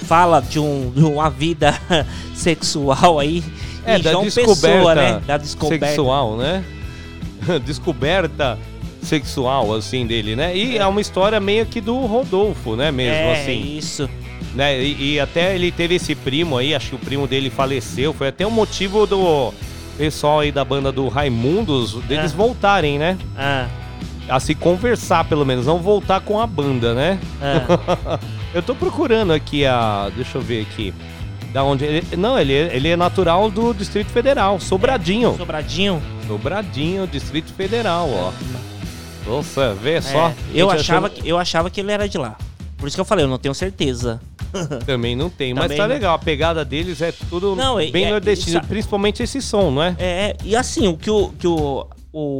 fala de, um, de uma vida [laughs] sexual aí. É, da João descoberta Pessoa, né? Da descoberta. sexual, né? [laughs] descoberta sexual, assim, dele, né? E é. uma história meio que do Rodolfo, né? Mesmo, É, assim. isso. Né? E, e até ele teve esse primo aí, acho que o primo dele faleceu. Foi até o motivo do pessoal aí da banda do Raimundos, deles Ah. voltarem, né? Ah. A se conversar, pelo menos, não voltar com a banda, né? Ah. [laughs] eu tô procurando aqui a. Deixa eu ver aqui. Da onde ele. Não, ele, é- ele é natural do Distrito Federal, Sobradinho. Sobradinho? Sobradinho, Distrito Federal, ó. Nossa, vê só. É, eu, Gente achava achando- que, eu achava que ele era de lá. Por isso que eu falei, eu não tenho certeza. [laughs] Também não tem, mas Também tá não. legal. A pegada deles é tudo Não, e- bem é- nordestino, isso- principalmente esse som, não é? É, e assim, o que o, que o, o,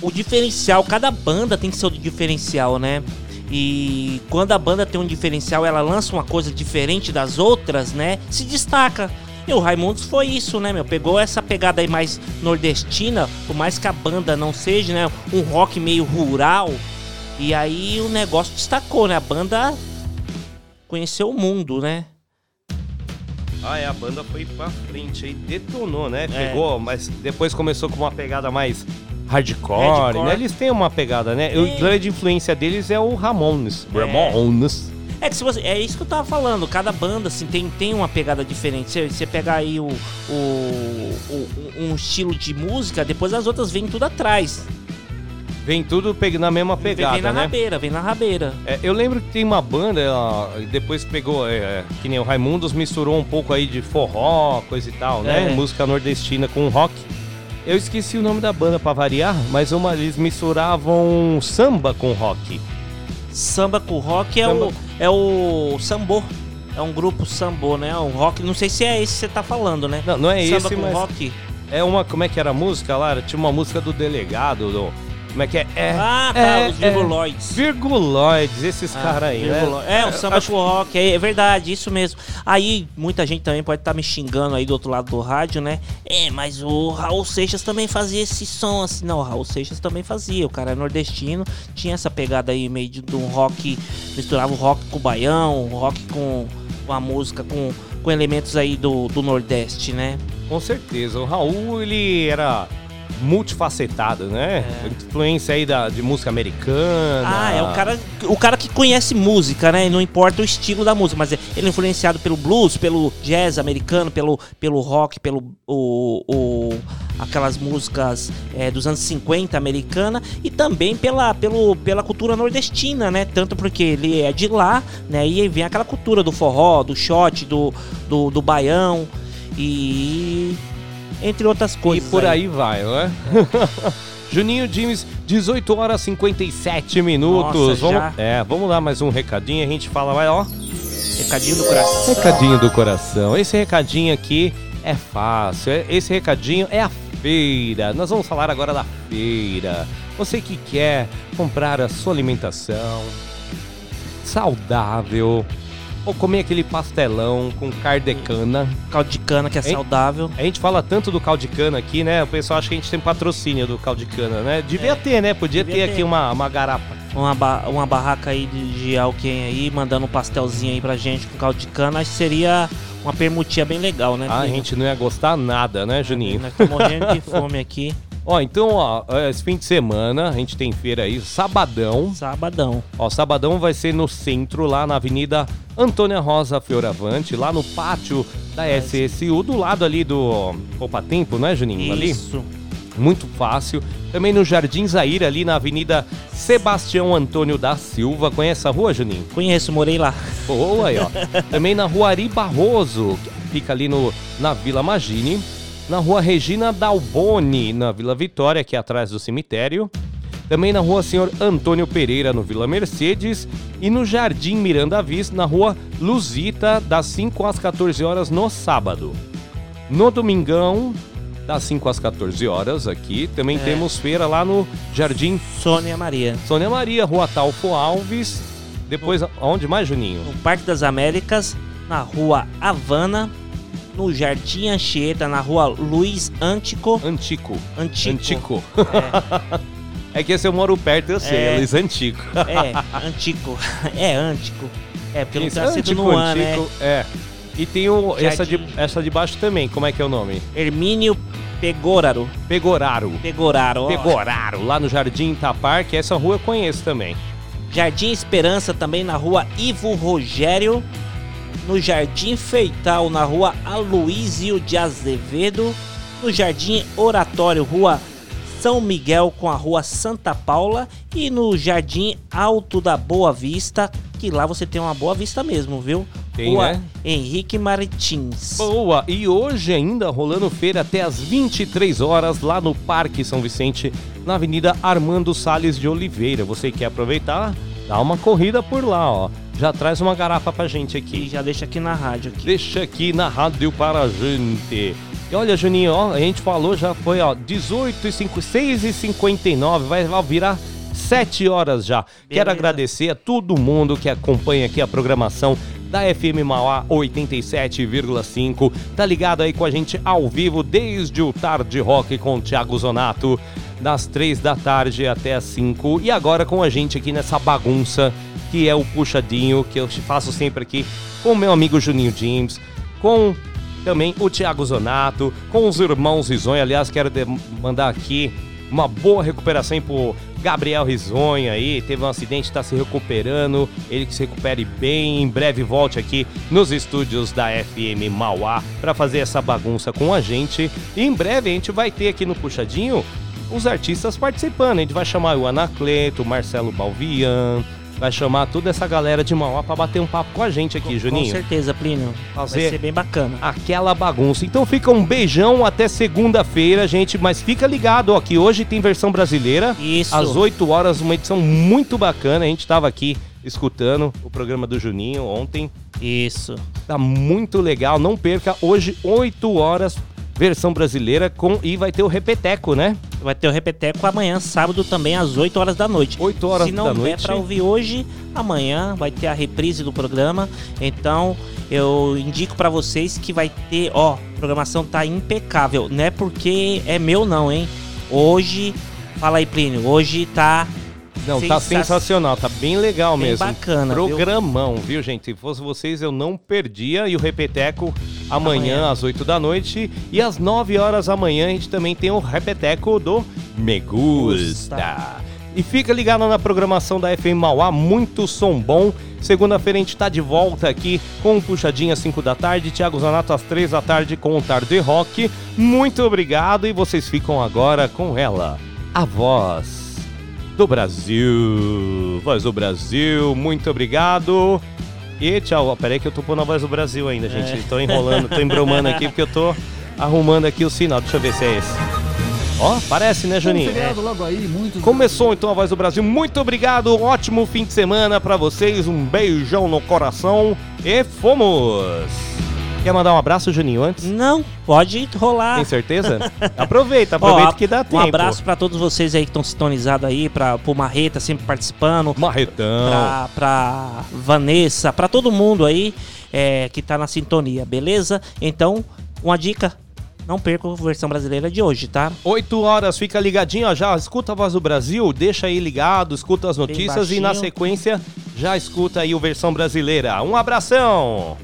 o diferencial, cada banda tem seu diferencial, né? E quando a banda tem um diferencial, ela lança uma coisa diferente das outras, né? Se destaca. E o Raimundos foi isso, né, meu? Pegou essa pegada aí mais nordestina, por mais que a banda não seja, né? Um rock meio rural. E aí o negócio destacou, né? A banda conheceu o mundo, né? Ah, é, a banda foi pra frente aí, detonou, né? É. Pegou, mas depois começou com uma pegada mais hardcore, Hardcore. né? Eles têm uma pegada, né? O grande influência deles é o Ramones. É. Ramones. É que se você, é isso que eu tava falando, cada banda assim tem, tem uma pegada diferente. Você, você pegar aí o, o, o- um estilo de música, depois as outras vêm tudo atrás. Vem tudo na mesma pegada, vem na né? rabeira, vem na rabeira. É, eu lembro que tem uma banda, ela depois pegou, é, é, que nem o Raimundos misturou um pouco aí de forró, coisa e tal, né? É. Música nordestina com rock. Eu esqueci o nome da banda pra variar, mas uma, eles misturavam samba com rock. Samba com rock é Samba- o é o sambô. É um grupo sambô, né? Um rock, não sei se é esse que você tá falando, né? Não, não é Samba esse, com mas rock. é uma, como é que era a música lá? Tinha uma música do delegado, do, como é que é? é Ah, tá, é, os é. virguloides. Virguloides, esses caras aí, né? Virgulo- É, o samba Acho- rock, é, é verdade, isso mesmo. Aí, muita gente também pode estar me xingando aí do outro lado do rádio, né? É, mas o Raul Seixas também fazia esse som assim. Não, o Raul Seixas também fazia. O cara é nordestino, tinha essa pegada aí meio de, de um rock, misturava o rock com o baião, o rock com, com a música, com, com elementos aí do, do Nordeste, né? Com certeza. O Raul, ele era multifacetado, né? Influência aí da, de música americana. Ah, é o cara, o cara que conhece música, né? Não importa o estilo da música, mas ele é influenciado pelo blues, pelo jazz americano, pelo, pelo rock, pelo o, o- aquelas músicas é, dos anos 50 americana e também pela, pelo, pela cultura nordestina, né? Tanto porque ele é de lá, né? E vem aquela cultura do forró, do shot, do, do, do baião e entre outras E coisas. por aí vai, não é? [laughs] Juninho Dimes, 18 horas e 57 minutos. Nossa, vamos, já? É, vamos dar mais um recadinho e a gente fala, vai, ó. Recadinho do coração. Recadinho do coração. Esse recadinho aqui é fácil. é- Esse recadinho é a feira. Nós vamos falar agora da feira. Você que quer comprar a sua alimentação saudável ou comer aquele pastelão com caldo de cana. Caldo de cana que é Hein? saudável. A gente fala tanto do caldo de cana aqui, né? O pessoal acha que a gente tem patrocínio do caldo de cana, né? Devia ter, né? Podia É. devia ter, ter. aqui uma, uma garapa. uma, ba- uma barraca aí de, de alguém aí, mandando um pastelzinho aí pra gente com caldo de cana, acho que seria uma permutinha bem legal, né? Ah, a gente não ia gostar nada, né, Juninho? Nós estamos morrendo de [laughs] fome aqui. Ó, então, ó, esse fim de semana a gente tem feira aí, sabadão. Sabadão. Ó, sabadão vai ser no centro, lá na Avenida Antônia Rosa Fioravante, lá no pátio da SSU, do lado ali do Poupa Tempo, né, Juninho? Ali. Isso. Muito fácil. Também no Jardim Zaire, ali na Avenida Sebastião Antônio da Silva. Conhece a rua, Juninho? Conheço, morei lá. Boa aí, ó. [laughs] Também na rua Ari Barroso, que fica ali no, na Vila Magine. Na rua Regina Dalboni, na Vila Vitória, que é atrás do cemitério. Também na rua Senhor Antônio Pereira, no Vila Mercedes. E no Jardim Miranda Vis, na rua Luzita, das 5 às 14 horas no sábado. No domingão, das 5 às 14 horas aqui. Também É. temos feira lá no Jardim Sônia Maria. Sônia Maria, Rua Talfo Alves. Depois, aonde mais, Juninho? No Parque das Américas, na rua Havana, no Jardim Anchieta, na rua Luiz Antico. Antico. Antico. Antico. [laughs] É, que esse eu moro perto, eu sei, É. é Luiz Antico. É, Antico. [laughs] É, Antico. É, porque não Isso, tá sendo no ano, né? É. E tem o, essa, de, essa de baixo também, como é que é o nome? Hermínio Pegoraro. Pegoraro. Pegoraro. ó. Pegoraro, lá no Jardim Itapar, que essa rua eu conheço também. Jardim Esperança também na rua Ivo Rogério. No Jardim Feital na rua Aloísio de Azevedo. No Jardim Oratório, rua São Miguel com a rua Santa Paula. E no Jardim Alto da Boa Vista, que lá você tem uma boa vista mesmo, viu? Tem, rua né? Henrique Martins. Boa! E hoje ainda rolando feira até às 23 horas lá no Parque São Vicente, na Avenida Armando Salles de Oliveira. Você quer aproveitar? Dá uma corrida por lá, ó. Já traz uma garrafa pra gente aqui. E já deixa aqui na rádio. Aqui. Deixa aqui na rádio para a gente. E olha, Juninho, ó, a gente falou, já foi, ó, 18 e 5, 6 e 59, vai lá virar 7 horas já. Quero agradecer a todo mundo que acompanha aqui a programação da FM Mauá 87,5. Tá ligado aí com a gente ao vivo desde o Tarde Rock com o Thiago Zonato, das 3 da tarde até as 5. E agora com a gente aqui nessa bagunça que é o puxadinho que eu faço sempre aqui com o meu amigo Juninho James, com também o Thiago Zonato, com os irmãos Risonha. Aliás, quero mandar aqui uma boa recuperação pro Gabriel Risonha aí. Teve um acidente, está se recuperando. Ele que se recupere bem. Em breve volte aqui nos estúdios da FM Mauá para fazer essa bagunça com a gente. E em breve a gente vai ter aqui no Puxadinho os artistas participando. A gente vai chamar o Anacleto, o Marcelo Balvian. Vai chamar toda essa galera de Mauá para bater um papo com a gente aqui, Juninho. Com certeza, Plínio. Fazer Vai ser bem bacana. aquela bagunça. Então fica um beijão até segunda-feira, gente. Mas fica ligado, ó, que hoje tem versão brasileira. Isso. Às 8 horas, uma edição muito bacana. A gente tava aqui escutando o programa do Juninho ontem. Isso. Tá muito legal. Não perca. Hoje, 8 horas, versão brasileira. com E vai ter o Repeteco, né? Vai ter o Repeteco amanhã, sábado também, às 8 horas da noite. 8 horas Se não da der noite. pra ouvir hoje, amanhã vai ter a reprise do programa. Então, eu indico pra vocês que vai ter, ó, a programação tá impecável. Não é porque é meu não, hein? Hoje, fala aí, Plínio, hoje tá Não, tá sensa- sensacional, tá bem legal Bem mesmo. bacana, viu? Programão, viu? gente? Se fosse vocês, eu não perdia. E o Repeteco amanhã, Amanhã. às 8 da noite. E às 9 horas da manhã a gente também tem o Repeteco do Me Gusta. E fica ligado na programação da FM Mauá, muito som bom. Segunda-feira a gente tá de volta aqui com o Puxadinha às 5 da tarde, Thiago Zanato às 3 da tarde com o Tarde Rock. Muito obrigado e vocês ficam agora com ela, a voz do Brasil. Voz do Brasil, muito obrigado. E tchau. Peraí que eu tô pondo a voz do Brasil ainda, gente. É. Tô enrolando, tô embromando aqui porque eu tô arrumando aqui o sinal. Deixa eu ver se é esse. Ó, parece, né, Juninho? Um feriado logo aí, muito Começou então a Voz do Brasil. Muito obrigado. Um ótimo fim de semana pra vocês. Um beijão no coração e fomos. Quer mandar um abraço, Juninho, antes? Não, pode rolar. Tem certeza? Aproveita, [laughs] aproveita Ó, que dá um tempo. abraço pra todos vocês aí que estão sintonizados aí, pra, pro Marreta sempre participando. Marretão. Pra, pra Vanessa, pra todo mundo aí é, que tá na sintonia, beleza? Então, uma dica, não perca a versão brasileira de hoje, tá? 8 horas, fica ligadinho, ó, já escuta a Voz do Brasil, deixa aí ligado, escuta as notícias e na sequência já escuta aí o versão brasileira. Um abração!